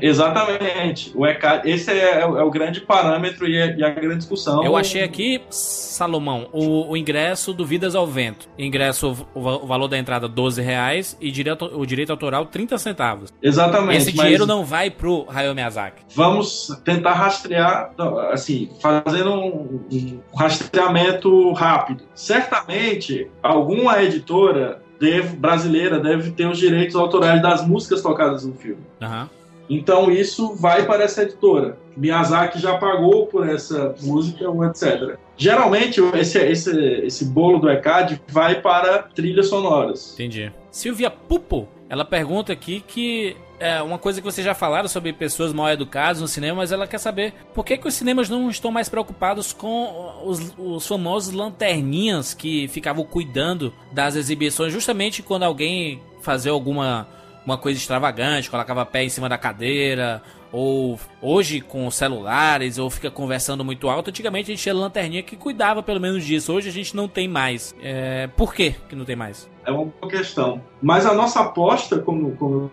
Speaker 5: Exatamente. O ECAD, esse é, é o é o grande parâmetro e, é- e a grande discussão.
Speaker 1: Eu achei aqui, Salomão, o, o ingresso do Vidas ao Vento. Ingresso, o, o valor da entrada 12 reais e direito, o direito autoral 30 centavos.
Speaker 5: Exatamente.
Speaker 1: Esse dinheiro não vai pro Hayao Miyazaki.
Speaker 5: Vamos tentar rastrear, assim, fazendo um, um rastreamento rápido. Certamente, alguma editora deve- brasileira deve ter os direitos autorais das músicas tocadas no filme.
Speaker 1: Aham.
Speaker 5: Então isso vai para essa editora. Miyazaki já pagou por essa música, etc. Geralmente, esse, esse, esse bolo do ECAD vai para trilhas sonoras.
Speaker 1: Entendi. Silvia Pupo, ela pergunta aqui que é uma coisa que vocês já falaram sobre pessoas mal educadas no cinema, mas ela quer saber por que, que os cinemas não estão mais preocupados com os, os famosos lanterninhas que ficavam cuidando das exibições, justamente quando alguém fazia alguma uma coisa extravagante, colocava pé em cima da cadeira, ou hoje com celulares, ou fica conversando muito alto. Antigamente a gente tinha lanterninha que cuidava pelo menos disso. Hoje a gente não tem mais. É, por que que não tem mais?
Speaker 5: É uma boa questão. Mas a nossa aposta, como, como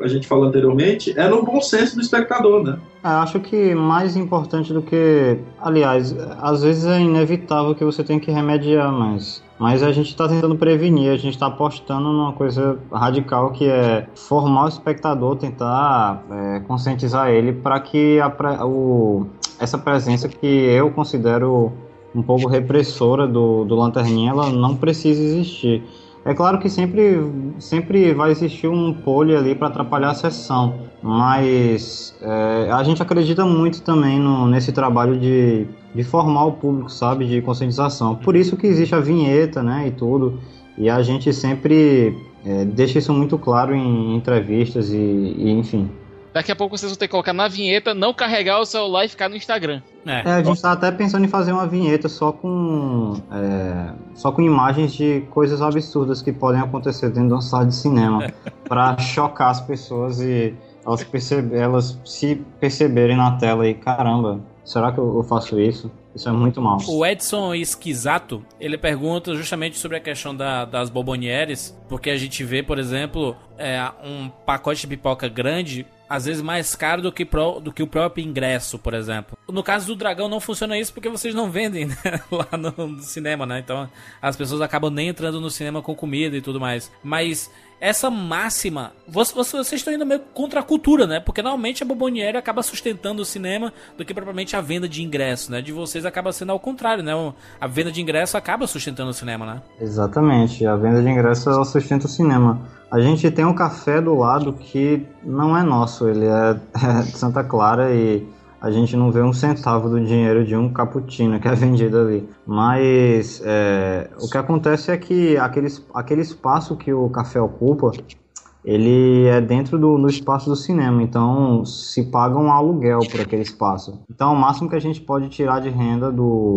Speaker 5: a gente falou anteriormente, é no bom senso do espectador, né?
Speaker 3: É, acho que mais importante do que. Aliás, às vezes é inevitável que você tenha que remediar, mas. Mas a gente está tentando prevenir, a gente está apostando numa coisa radical que é formar o espectador, tentar é, conscientizar ele para que a, o, essa presença que eu considero um pouco repressora do, do Lanterninha, ela não precisa existir. É claro que sempre, sempre vai existir um pole ali para atrapalhar a sessão, mas é, a gente acredita muito também no, nesse trabalho de, de formar o público, sabe, de conscientização. Por isso que existe a vinheta, né, e tudo, e a gente sempre é, deixa isso muito claro em, entrevistas e, e enfim.
Speaker 2: Daqui a pouco vocês vão ter que colocar na vinheta, não carregar o celular e ficar no Instagram.
Speaker 3: É, é a gente tá até pensando em fazer uma vinheta só com é, só com imagens de coisas absurdas que podem acontecer dentro de uma sala de cinema <laughs> para chocar as pessoas e elas perceber, elas se perceberem na tela e caramba, será que eu, eu faço isso? Isso é muito mal.
Speaker 1: O Edson Esquisato, ele pergunta justamente sobre a questão da, das bobonieres, porque a gente vê, por exemplo, é, um pacote de pipoca grande às vezes mais caro do que, pro, do que o próprio ingresso, por exemplo. No caso do Dragão não funciona isso porque vocês não vendem né? <laughs> lá no, no, cinema, né? Então as pessoas acabam nem entrando no cinema com comida e tudo mais. Mas essa máxima, vocês, vocês estão indo meio contra a cultura, né? Porque normalmente a Bobonieri acaba sustentando o cinema do que propriamente a venda de ingresso, né? De vocês acaba sendo ao contrário, né? A venda de ingresso acaba sustentando o cinema, né?
Speaker 3: Exatamente, a venda de ingresso ela sustenta o cinema. A gente tem um café do lado que não é nosso, ele é, <laughs> é de Santa Clara e a gente não vê um centavo do dinheiro de um cappuccino que é <laughs> vendido ali. Mas é, o que acontece é que aquele, aquele espaço que o café ocupa, ele é dentro do, do espaço do cinema, então se paga um aluguel por aquele espaço. Então o máximo que a gente pode tirar de renda do,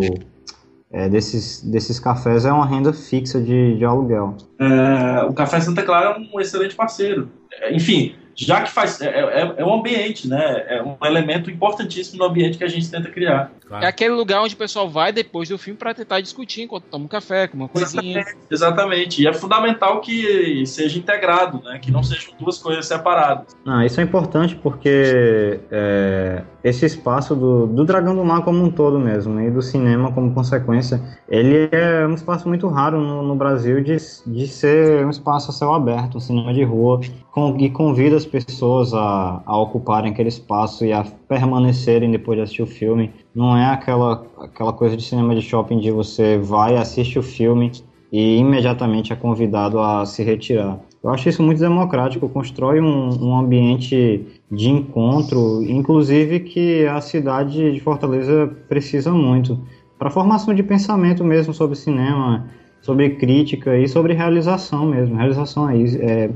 Speaker 3: é, desses, desses cafés é uma renda fixa de, de aluguel.
Speaker 5: É, o Café Santa Clara é um excelente parceiro. É, enfim, já que faz. É, é, é, um ambiente, né? É um elemento importantíssimo no ambiente que a gente tenta criar.
Speaker 2: Claro. É aquele lugar onde o pessoal vai depois do filme para tentar discutir enquanto toma um café, com uma coisinha.
Speaker 5: Exatamente, exatamente. E é fundamental que seja integrado, né? Que não sejam duas coisas separadas.
Speaker 3: Ah, isso é importante porque é, esse espaço do, do Dragão do Mar como um todo mesmo, né, e do cinema como consequência, ele é um espaço muito raro no, no Brasil de, de ser um espaço a céu aberto, um cinema de rua, e convida as pessoas a, a ocuparem aquele espaço e a permanecerem depois de assistir o filme. Não é aquela, aquela coisa de cinema de shopping de você vai, assiste o filme e imediatamente é convidado a se retirar. Eu acho isso muito democrático, constrói um, um ambiente de encontro, inclusive que a cidade de Fortaleza precisa muito para formação de pensamento mesmo sobre cinema, sobre crítica e sobre realização mesmo. Realização é, é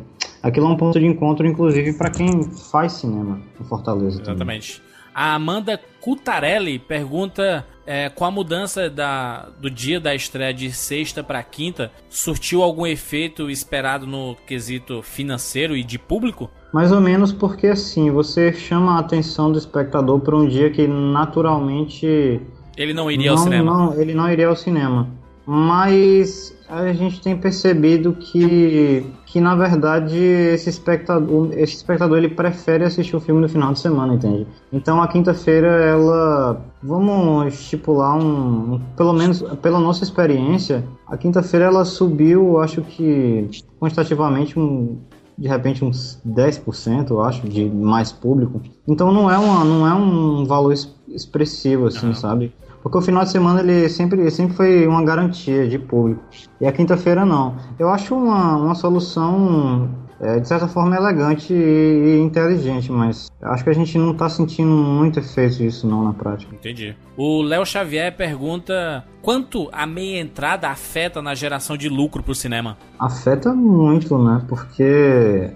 Speaker 3: aquilo é um ponto de encontro, inclusive para quem faz cinema em Fortaleza.
Speaker 1: Exatamente. Também. A Amanda Cutarelli pergunta é, com a mudança da, do dia da estreia de sexta para quinta, surtiu algum efeito esperado no quesito financeiro e de público?
Speaker 3: Mais ou menos porque assim, você chama a atenção do espectador para um dia que naturalmente.
Speaker 1: Ele não iria não, ao cinema.
Speaker 3: Não, ele não iria ao cinema. Mas a gente tem percebido que, que na verdade esse espectador, esse espectador ele prefere assistir o filme no final de semana, entende? Então a quinta-feira ela, vamos estipular um, pelo menos pela nossa experiência, a quinta-feira ela subiu, acho que quantitativamente um de repente uns 10%, eu acho, de mais público. Então não é, uma, não é um valor expressivo, assim, uhum. sabe? Porque o final de semana ele sempre, sempre foi uma garantia de público. E a quinta-feira não. Eu acho uma, uma solução é, de certa forma elegante e, e inteligente, mas acho que a gente não está sentindo muito efeito disso não na prática.
Speaker 1: Entendi. O Léo Xavier pergunta quanto a meia entrada afeta na geração de lucro pro cinema?
Speaker 3: Afeta muito, né? Porque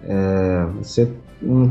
Speaker 3: é, você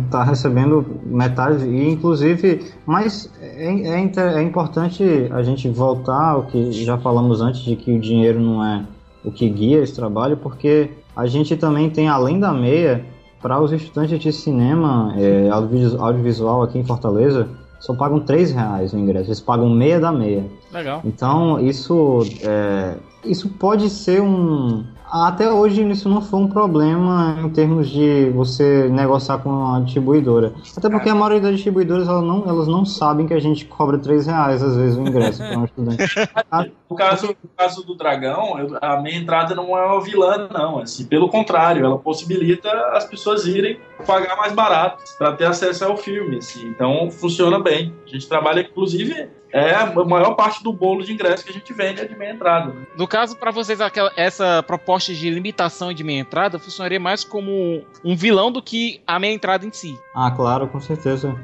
Speaker 3: está recebendo metade e inclusive mas é, é, é, importante a gente voltar ao que já falamos antes de que o dinheiro não é o que guia esse trabalho porque a gente também tem além da meia para os estudantes de cinema é, audiovisual aqui em Fortaleza só pagam 3 reais o ingresso, eles pagam meia da meia.
Speaker 1: Legal.
Speaker 3: Então isso é, isso pode ser um até hoje isso não foi um problema em termos de você negociar com a distribuidora. Até porque a maioria das distribuidoras elas não, elas não sabem que a gente cobra 3 reais às vezes o ingresso para um estudante. <laughs>
Speaker 5: no, caso, no caso do Dragão, a minha entrada não é uma vilã, não. Assim, pelo contrário, ela possibilita as pessoas irem pagar mais barato para ter acesso ao filme. Assim. Então funciona bem. A gente trabalha, inclusive, é a maior parte do bolo de ingresso que a gente vende é de meia entrada. Né?
Speaker 2: No caso, para vocês, aquela, essa proposta de limitação de meia entrada funcionaria mais como um vilão do que a meia entrada em si.
Speaker 3: Ah, claro, com certeza.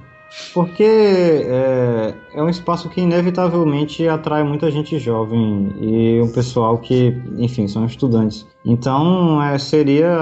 Speaker 3: Porque é, é, um espaço que inevitavelmente atrai muita gente jovem e o pessoal que, enfim, são estudantes. Então é, seria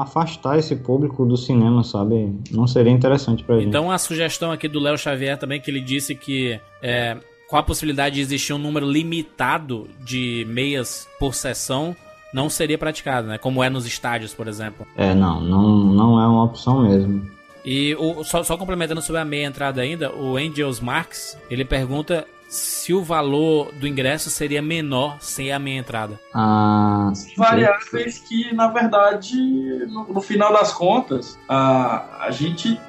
Speaker 3: afastar esse público do cinema, sabe? Não seria interessante pra gente.
Speaker 1: Então a sugestão aqui do Léo Xavier também, que ele disse que é, com a possibilidade de existir um número limitado de meias por sessão, não seria praticado, né? Como é nos estádios, por exemplo.
Speaker 3: É, não, não, não é uma opção mesmo.
Speaker 1: E o, só, só complementando sobre a meia entrada ainda, o Angels Marx, ele pergunta se o valor do ingresso seria menor sem a meia entrada.
Speaker 3: Ah,
Speaker 5: variáveis que, na verdade, no, no final das contas, a, a gente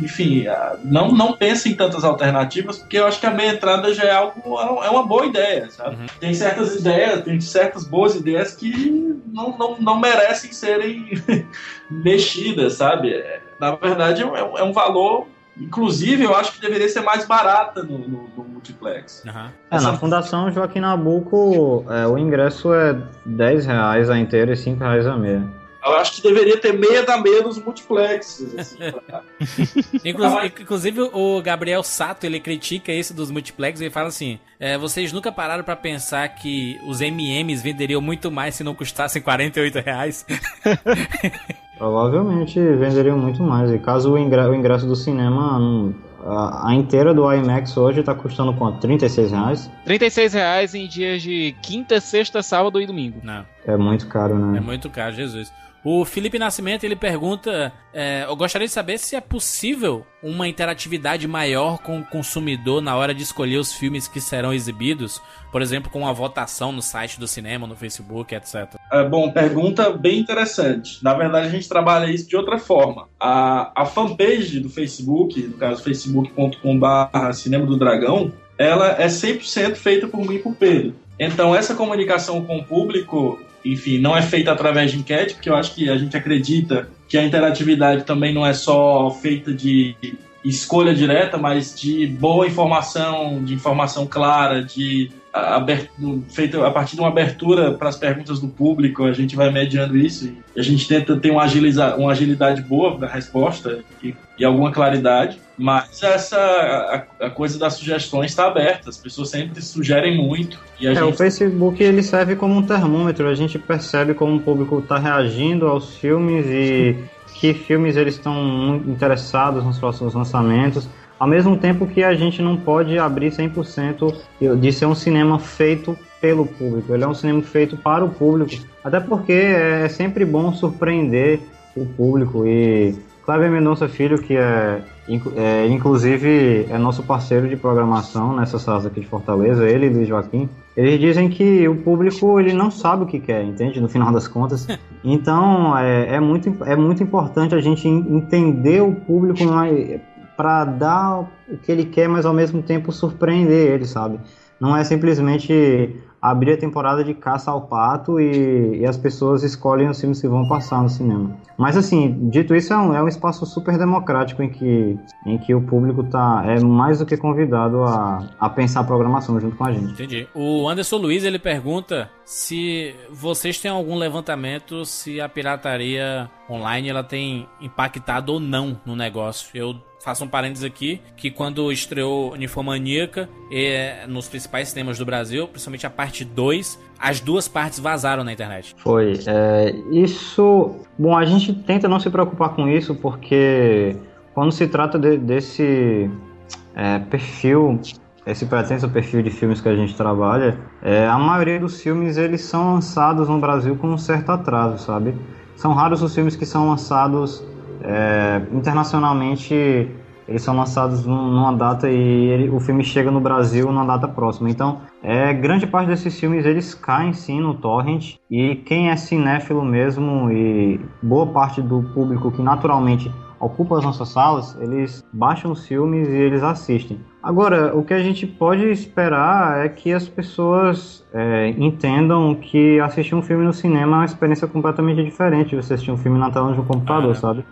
Speaker 5: enfim, não, não pensa em tantas alternativas, porque eu acho que a meia entrada já é algo, é uma boa ideia, sabe? Uhum. Tem certas ideias, tem certas boas ideias que não, não, não merecem serem <laughs> mexidas, sabe? Na verdade, é, é um valor Inclusive, eu acho que deveria ser mais barata no, no, no multiplex.
Speaker 3: Uhum. É, na Fundação Joaquim Nabuco, é, o ingresso é 10 reais a inteira e 5 reais a meia.
Speaker 5: Eu acho que deveria ter meia da meia dos multiplexes. <laughs> Assim,
Speaker 1: inclusive, inclusive, o Gabriel Sato ele critica isso dos multiplex e fala assim: é, vocês nunca pararam para pensar que os MMs venderiam muito mais se não custassem 48 reais? <laughs>
Speaker 3: Provavelmente venderiam muito mais. E caso o ingresso do cinema não a, inteira do IMAX hoje tá custando quanto? 36 reais?
Speaker 2: 36 reais em dias de quinta, sexta, sábado e domingo.
Speaker 1: Não.
Speaker 3: É muito caro, né?
Speaker 1: É muito caro, Jesus. O Felipe Nascimento ele pergunta: é, eu gostaria de saber se é possível uma interatividade maior com o consumidor na hora de escolher os filmes que serão exibidos, por exemplo, com uma votação no site do cinema, no Facebook, etc.
Speaker 5: É, bom, pergunta bem interessante. Na verdade, a gente trabalha isso de outra forma. A, a fanpage do Facebook, no caso facebook.com/barra Cinema do Dragão, ela é 100% feita por mim e por Pedro. Então, essa comunicação com o público enfim, não é feita através de enquete, porque eu acho que a gente acredita que a interatividade também não é só feita de escolha direta, mas de boa informação, de informação clara, de feita a partir de uma abertura para as perguntas do público, a gente vai mediando isso e a gente tenta ter uma, agiliza, uma agilidade boa da resposta e, e alguma claridade. Mas essa a, a coisa das sugestões está aberta, as pessoas sempre sugerem muito. E
Speaker 3: é,
Speaker 5: gente...
Speaker 3: O Facebook ele serve como um termômetro, a gente percebe como o público está reagindo aos filmes e que filmes eles estão interessados nos próximos lançamentos. Ao mesmo tempo que a gente não pode abrir 100% de ser um cinema feito pelo público. Ele é um cinema feito para o público. Até porque é sempre bom surpreender o público. E Cláudio Mendonça Filho, que é, é, inclusive é nosso parceiro de programação nessa sala aqui de Fortaleza, ele e Luiz Joaquim, eles dizem que o público ele não sabe o que quer, entende? No final das contas. <laughs> Então é, é, muito, é muito importante a gente entender o público para dar o que ele quer, mas ao mesmo tempo surpreender ele, sabe? Não é simplesmente abrir a temporada de caça ao pato e, e, as pessoas escolhem os filmes que vão passar no cinema. Mas assim, dito isso, é um, é um espaço super democrático em que, em que o público tá, é mais do que convidado a, a pensar a programação junto com a gente.
Speaker 1: Entendi. O Anderson Luiz ele pergunta se vocês têm algum levantamento se a pirataria online ela tem impactado ou não no negócio. Eu faço um parênteses aqui, que quando estreou Ninfomaníaca é, nos principais cinemas do Brasil, principalmente a parte 2, as duas partes vazaram na internet.
Speaker 3: Foi. É, isso. Bom, a gente tenta não se preocupar com isso porque quando se trata de, desse é, perfil, esse pretenso perfil de filmes que a gente trabalha, é, a maioria dos filmes eles são lançados no Brasil com um certo atraso, sabe? São raros os filmes que são lançados é, internacionalmente eles são lançados numa data e ele, o filme chega no Brasil numa data próxima. Então, é, grande parte desses filmes eles caem sim no torrent e quem é cinéfilo mesmo e boa parte do público que naturalmente ocupa as nossas salas, eles baixam os filmes e eles assistem. Agora, o que a gente pode esperar é que as pessoas é, entendam que assistir um filme no cinema é uma experiência completamente diferente de você assistir um filme na tela de um computador, ah, sabe?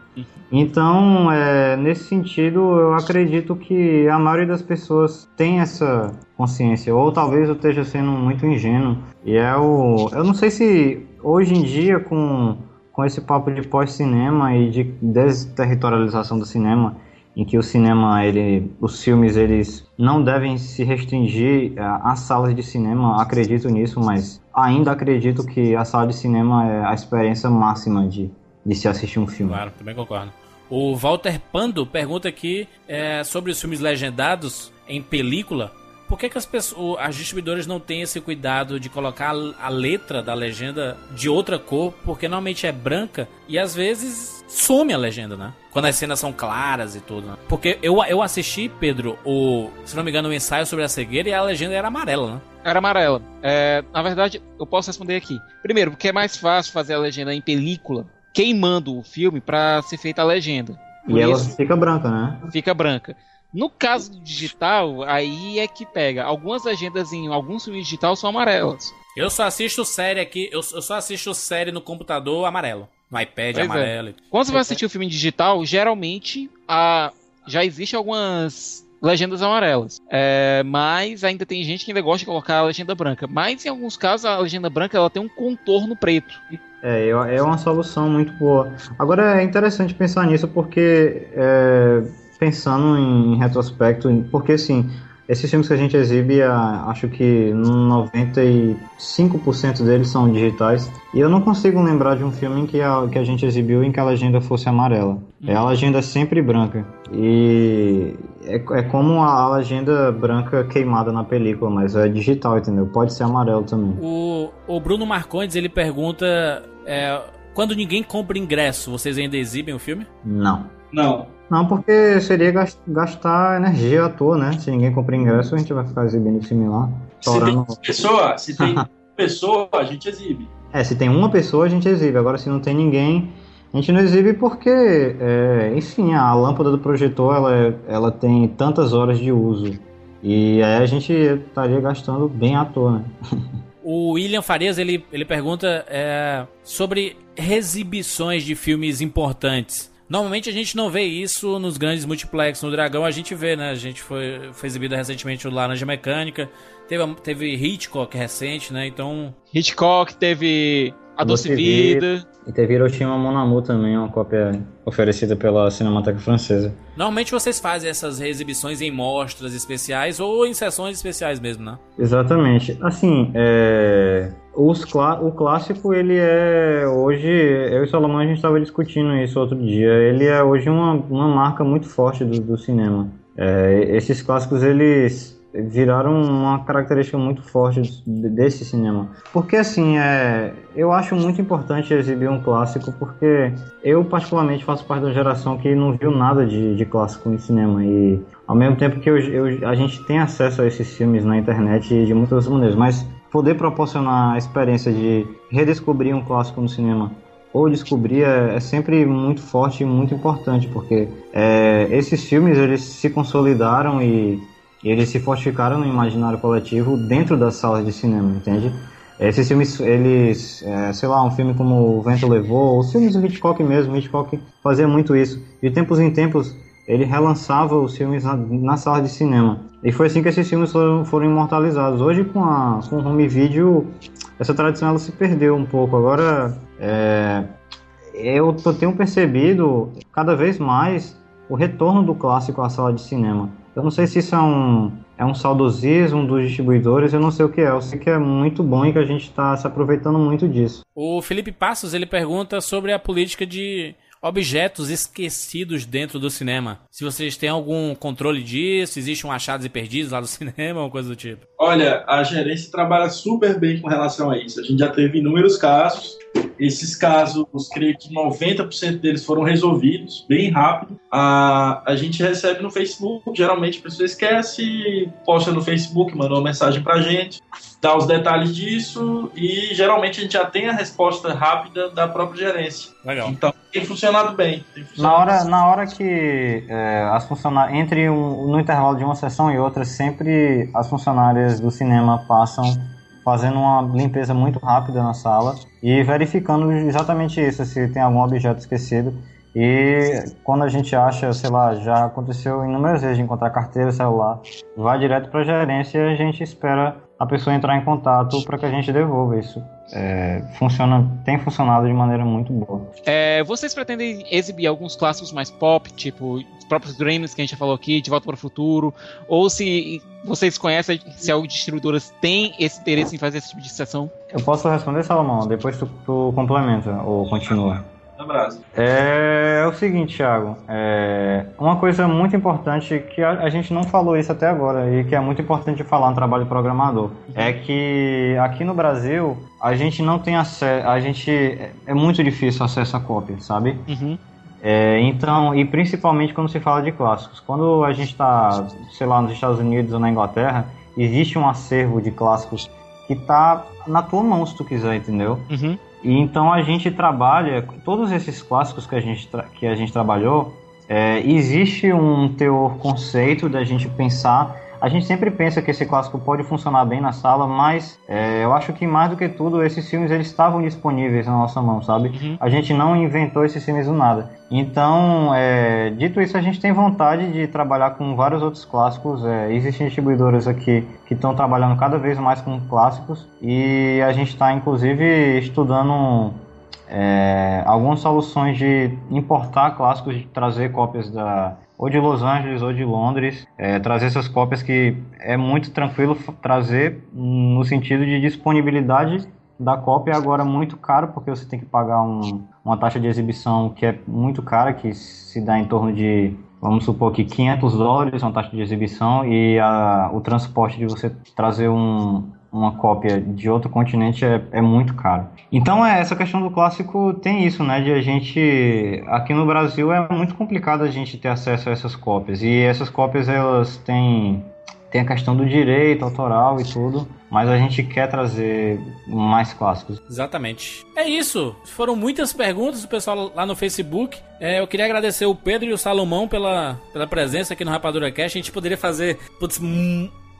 Speaker 3: Então, é, nesse sentido, eu acredito que a maioria das pessoas tem essa consciência, ou talvez eu esteja sendo muito ingênuo. E é o. Eu não sei se hoje em dia, com com esse papo de pós-cinema e de desterritorialização do cinema, em que o cinema, ele, os filmes, eles não devem se restringir às salas de cinema, acredito nisso, mas ainda acredito que a sala de cinema é a experiência máxima de, de se assistir um filme.
Speaker 1: Claro, também concordo. O Walter Pando pergunta aqui é, sobre os filmes legendados em película por que, que as pessoas, as distribuidoras não têm esse cuidado de colocar a letra da legenda de outra cor? Porque normalmente é branca e às vezes some a legenda, né? Quando as cenas são claras e tudo. Né? Porque eu, eu assisti, Pedro, o, se não me engano, o um ensaio sobre a cegueira e a legenda era amarela, né?
Speaker 2: Era amarela. É, na verdade, eu posso responder aqui. Primeiro, porque é mais fácil fazer a legenda em película, queimando o filme para ser feita a legenda.
Speaker 3: Por e ela fica branca, né?
Speaker 2: Fica branca. No caso do digital, aí é que pega. Algumas agendas em alguns filmes digital são amarelas.
Speaker 1: Eu só assisto série aqui, eu, eu só assisto série no computador amarelo. No iPad pois é. amarelo. É.
Speaker 2: Quando você vai assistir o um filme digital, geralmente a, já existe algumas legendas amarelas. É, mas ainda tem gente que ainda gosta de colocar a legenda branca. Mas em alguns casos a legenda branca ela tem um contorno preto.
Speaker 3: É, é uma solução muito boa. Agora é interessante pensar nisso porque é, pensando em retrospecto, porque assim, esses filmes que a gente exibe, acho que 95% deles são digitais. E eu não consigo lembrar de um filme em que a, que a gente exibiu em que a legenda fosse amarela. É a legenda é sempre branca. E é, é como a, a, legenda branca queimada na película, mas é digital, entendeu? Pode ser amarelo também.
Speaker 1: O, o Bruno Marcondes, ele pergunta... É, quando ninguém compra ingresso, vocês ainda exibem o filme?
Speaker 3: Não.
Speaker 5: Não.
Speaker 3: Não, porque seria gastar energia à toa, né? Se ninguém compra ingresso, a gente vai ficar exibindo filme lá.
Speaker 5: Se tem pessoa, se tem <laughs> pessoa, a gente exibe.
Speaker 3: É, se tem uma pessoa, a gente exibe. Agora, se não tem ninguém, a gente não exibe porque, é, enfim, a lâmpada do projetor, ela, ela tem tantas horas de uso. E aí a gente estaria gastando bem à toa, né? <laughs>
Speaker 1: O William Farias ele, ele pergunta é, sobre exibições de filmes importantes. Normalmente a gente não vê isso nos grandes multiplex. No Dragão a gente vê, né? A gente foi, foi exibido recentemente o Laranja Mecânica. Teve, teve Hitchcock recente, né? Então.
Speaker 2: Hitchcock teve A Doce Vida.
Speaker 3: E teve Hiroshima Mon Amour também, uma cópia oferecida pela Cinemateca Francesa.
Speaker 1: Normalmente vocês fazem essas reexibições em mostras especiais ou em sessões especiais mesmo, né?
Speaker 3: Exatamente. Assim, é... Os clá o clássico, ele é hoje, eu e Salomão a gente estava discutindo isso outro dia, ele é hoje uma, uma marca muito forte do, do cinema. É, esses clássicos, eles viraram uma característica muito forte desse cinema. Porque assim, é, eu acho muito importante exibir um clássico, porque eu particularmente faço parte da geração que não viu nada de, de clássico no cinema e ao mesmo tempo que eu, eu, a gente tem acesso a esses filmes na internet de muitas maneiras, mas poder proporcionar a experiência de redescobrir um clássico no cinema ou descobrir é, é sempre muito forte e muito importante, porque é, esses filmes eles se consolidaram e, eles se fortificaram no imaginário coletivo dentro das salas de cinema, entende? Esses filmes, eles, é, sei lá, um filme como O Vento Levou, os filmes do Hitchcock mesmo, Hitchcock fazia muito isso. De tempos em tempos, ele relançava os filmes na, na sala de cinema. E foi assim que esses filmes foram, foram imortalizados. Hoje, com, a, com o home video, essa tradição ela se perdeu um pouco. Agora, é, eu, tenho percebido cada vez mais o retorno do clássico à sala de cinema. Eu não sei se isso é um, é um saudosismo dos distribuidores, eu não sei o que é. Eu sei que é muito bom e que a gente está se aproveitando muito disso.
Speaker 1: O Felipe Passos ele pergunta sobre a política de objetos esquecidos dentro do cinema. Se vocês têm algum controle disso, existe um achados e perdidos lá do <laughs> cinema, ou coisa do tipo.
Speaker 5: Olha, a gerência trabalha super bem com relação a isso. A gente já teve inúmeros casos. Esses casos, creio que 90% deles foram resolvidos bem rápido. A, a gente recebe no Facebook, geralmente a pessoa esquece, posta no Facebook, manda uma mensagem pra gente, dá os detalhes disso e geralmente a gente já tem a resposta rápida da própria gerência.
Speaker 1: Legal.
Speaker 5: Então tem funcionado bem. Tem funcionado
Speaker 3: Na hora, na hora que é, as funcionárias. Entre um, no intervalo de uma sessão e outra, sempre as funcionárias do cinema passam fazendo uma limpeza muito rápida na sala e verificando exatamente isso, se tem algum objeto esquecido. E quando a gente acha, sei lá, já aconteceu inúmeras vezes de encontrar carteira, celular, vai direto para a gerência e a gente espera a pessoa entrar em contato para que a gente devolva isso. É, funciona, tem funcionado de maneira muito boa.
Speaker 2: É, vocês pretendem exibir alguns clássicos mais pop, tipo os próprios Dreams que a gente já falou aqui, De Volta para o Futuro, ou se vocês conhecem, se algumas distribuidoras têm esse interesse em fazer esse tipo de sessão?
Speaker 3: Eu posso responder, Salomão? Depois tu, tu complementa ou continua.
Speaker 5: Abraço.
Speaker 3: É, é o seguinte, Thiago. É, uma coisa muito importante que a, a, gente não falou isso até agora e que é muito importante falar no trabalho de programador é que aqui no Brasil a gente não tem acesso, a gente é muito difícil acesso a cópia, sabe?
Speaker 2: Uhum.
Speaker 3: É, então, e principalmente quando se fala de clássicos. Quando a gente está, sei lá, nos Estados Unidos ou na Inglaterra, existe um acervo de clássicos que está na tua mão se tu quiser, entendeu?
Speaker 2: Uhum.
Speaker 3: E então a gente trabalha, todos esses clássicos que a gente, que a gente trabalhou, é, existe um teor conceito da gente pensar. A gente sempre pensa que esse clássico pode funcionar bem na sala, mas é, eu acho que mais do que tudo, esses filmes eles estavam disponíveis na nossa mão, sabe?
Speaker 2: Uhum.
Speaker 3: A gente não inventou esses filmes do nada. Então, é, dito isso, a gente tem vontade de trabalhar com vários outros clássicos. É, existem distribuidores aqui que estão trabalhando cada vez mais com clássicos e a gente está, inclusive, estudando é, algumas soluções de importar clássicos, de trazer cópias da ou de Los Angeles ou de Londres, é, trazer essas cópias que é muito tranquilo trazer no sentido de disponibilidade da cópia agora muito caro porque você tem que pagar um, uma taxa de exibição que é muito cara, que se dá em torno de, vamos supor que 500 dólares, uma taxa de exibição, e a, o transporte de você trazer um, uma cópia de outro continente é, é muito caro. Então é essa questão do clássico tem isso, né? De a gente aqui no Brasil é muito complicado a gente ter acesso a essas cópias e essas cópias elas têm tem a questão do direito autoral e tudo, mas a gente quer trazer mais clássicos.
Speaker 1: Exatamente. É isso. Foram muitas perguntas do pessoal lá no Facebook. É, eu queria agradecer o Pedro e o Salomão pela, pela presença aqui no Rapadura Cash. A gente poderia fazer putz,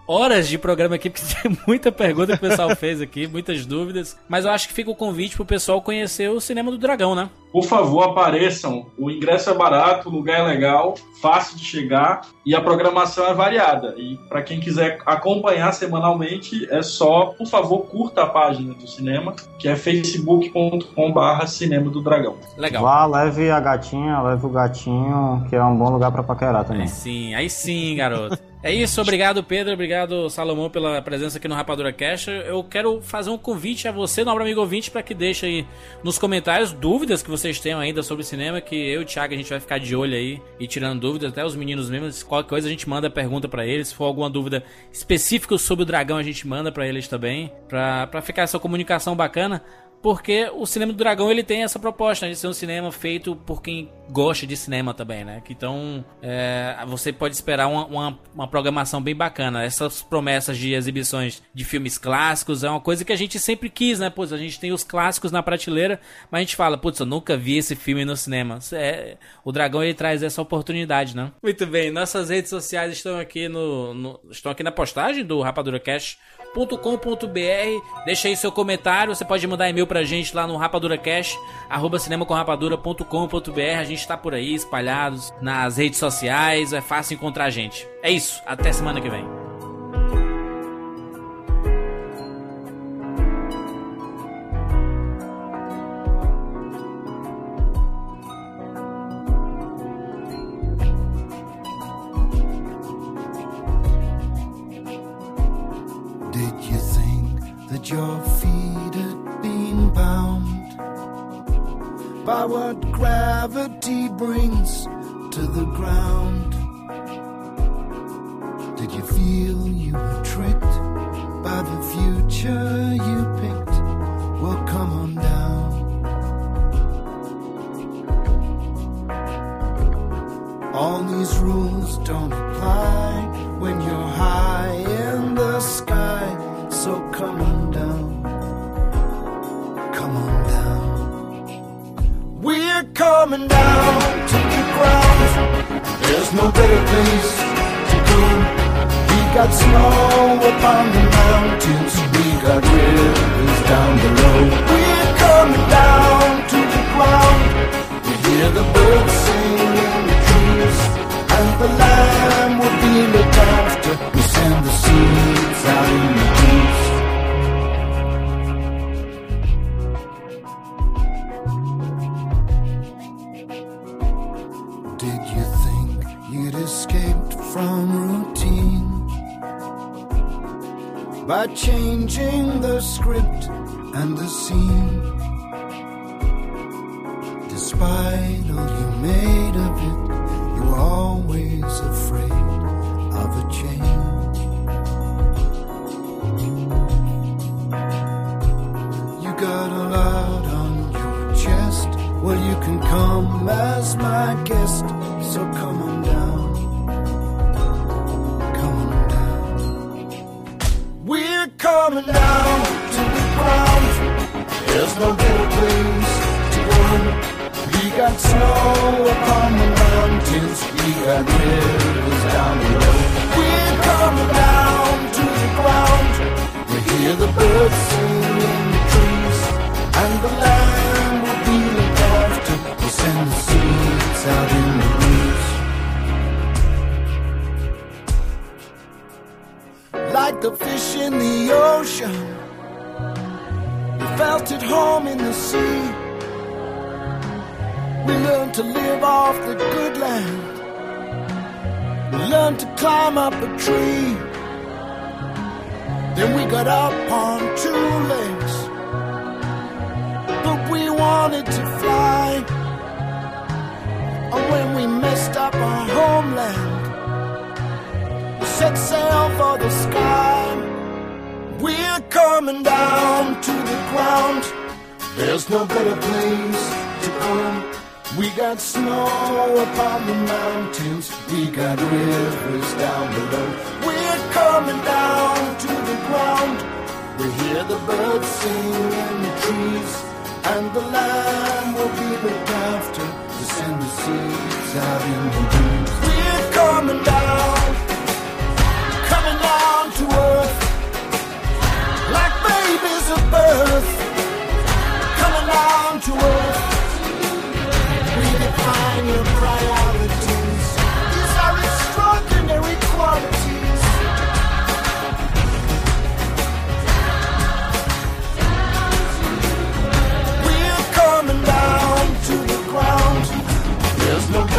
Speaker 1: horas de programa aqui, porque <laughs> tem muita pergunta que o pessoal fez aqui, muitas dúvidas. Mas eu acho que fica o convite pro pessoal conhecer o Cinema do Dragão, né?
Speaker 5: Por favor, apareçam. O ingresso é barato, o lugar é legal, fácil de chegar e a programação é variada. E para quem quiser acompanhar semanalmente, é só, por favor, curta a página do cinema, que é facebook.com/barra Cinema do Dragão.
Speaker 1: Legal.
Speaker 3: Vá, leve a gatinha, leve o gatinho, que é um bom lugar para paquerar também.
Speaker 1: Aí sim, aí sim, garoto. É isso, obrigado Pedro, obrigado Salomão pela presença aqui no Rapadura Cash. Eu quero fazer um convite a você, nobre amigo ouvinte, para que deixe aí nos comentários dúvidas que vocês tenham ainda sobre cinema, que eu e o Thiago a gente vai ficar de olho aí e tirando dúvidas, até os meninos mesmo. Qualquer coisa a gente manda pergunta para eles. Se for alguma dúvida específica sobre o dragão, a gente manda para eles também, pra ficar essa comunicação bacana porque o cinema do dragão ele tem essa proposta né, de ser um cinema feito por quem gosta de cinema também, né? Então é, você pode esperar uma, uma, uma, programação bem bacana. Essas promessas de exibições de filmes clássicos é uma coisa que a gente sempre quis, né? Pois a gente tem os clássicos na prateleira, mas a gente fala, putz, eu nunca vi esse filme no cinema. É, o dragão ele traz essa oportunidade, né? Muito bem, nossas redes sociais estão aqui no, no estão aqui na postagem do Rapadura Cash rapadura.com.br. Deixa aí seu comentário. Você pode mandar e-mail pra gente lá no rapaduracast, arroba cinemacomrapadura.com.br. A gente tá por aí, espalhados nas redes sociais. É fácil encontrar a gente. É isso. Até semana que vem.
Speaker 6: your feet had been bound by what gravity brings to the ground. Did you feel you were tricked by the future you picked? Well, come on down. All these rules don't apply when you're high in the sky, so come on. Coming down to the ground. There's no better place to go. We got snow upon the mountains. We got rivers down below. We're coming down to the ground. We hear the birds sing in the trees. And the land will be looked after. We send the seeds out in the changing the script and the scene. We hear the birds sing in the trees. And the land will be looked after. To send the seeds out in the breeze. We're coming down. Coming down to earth. Like babies at birth. Coming down to earth.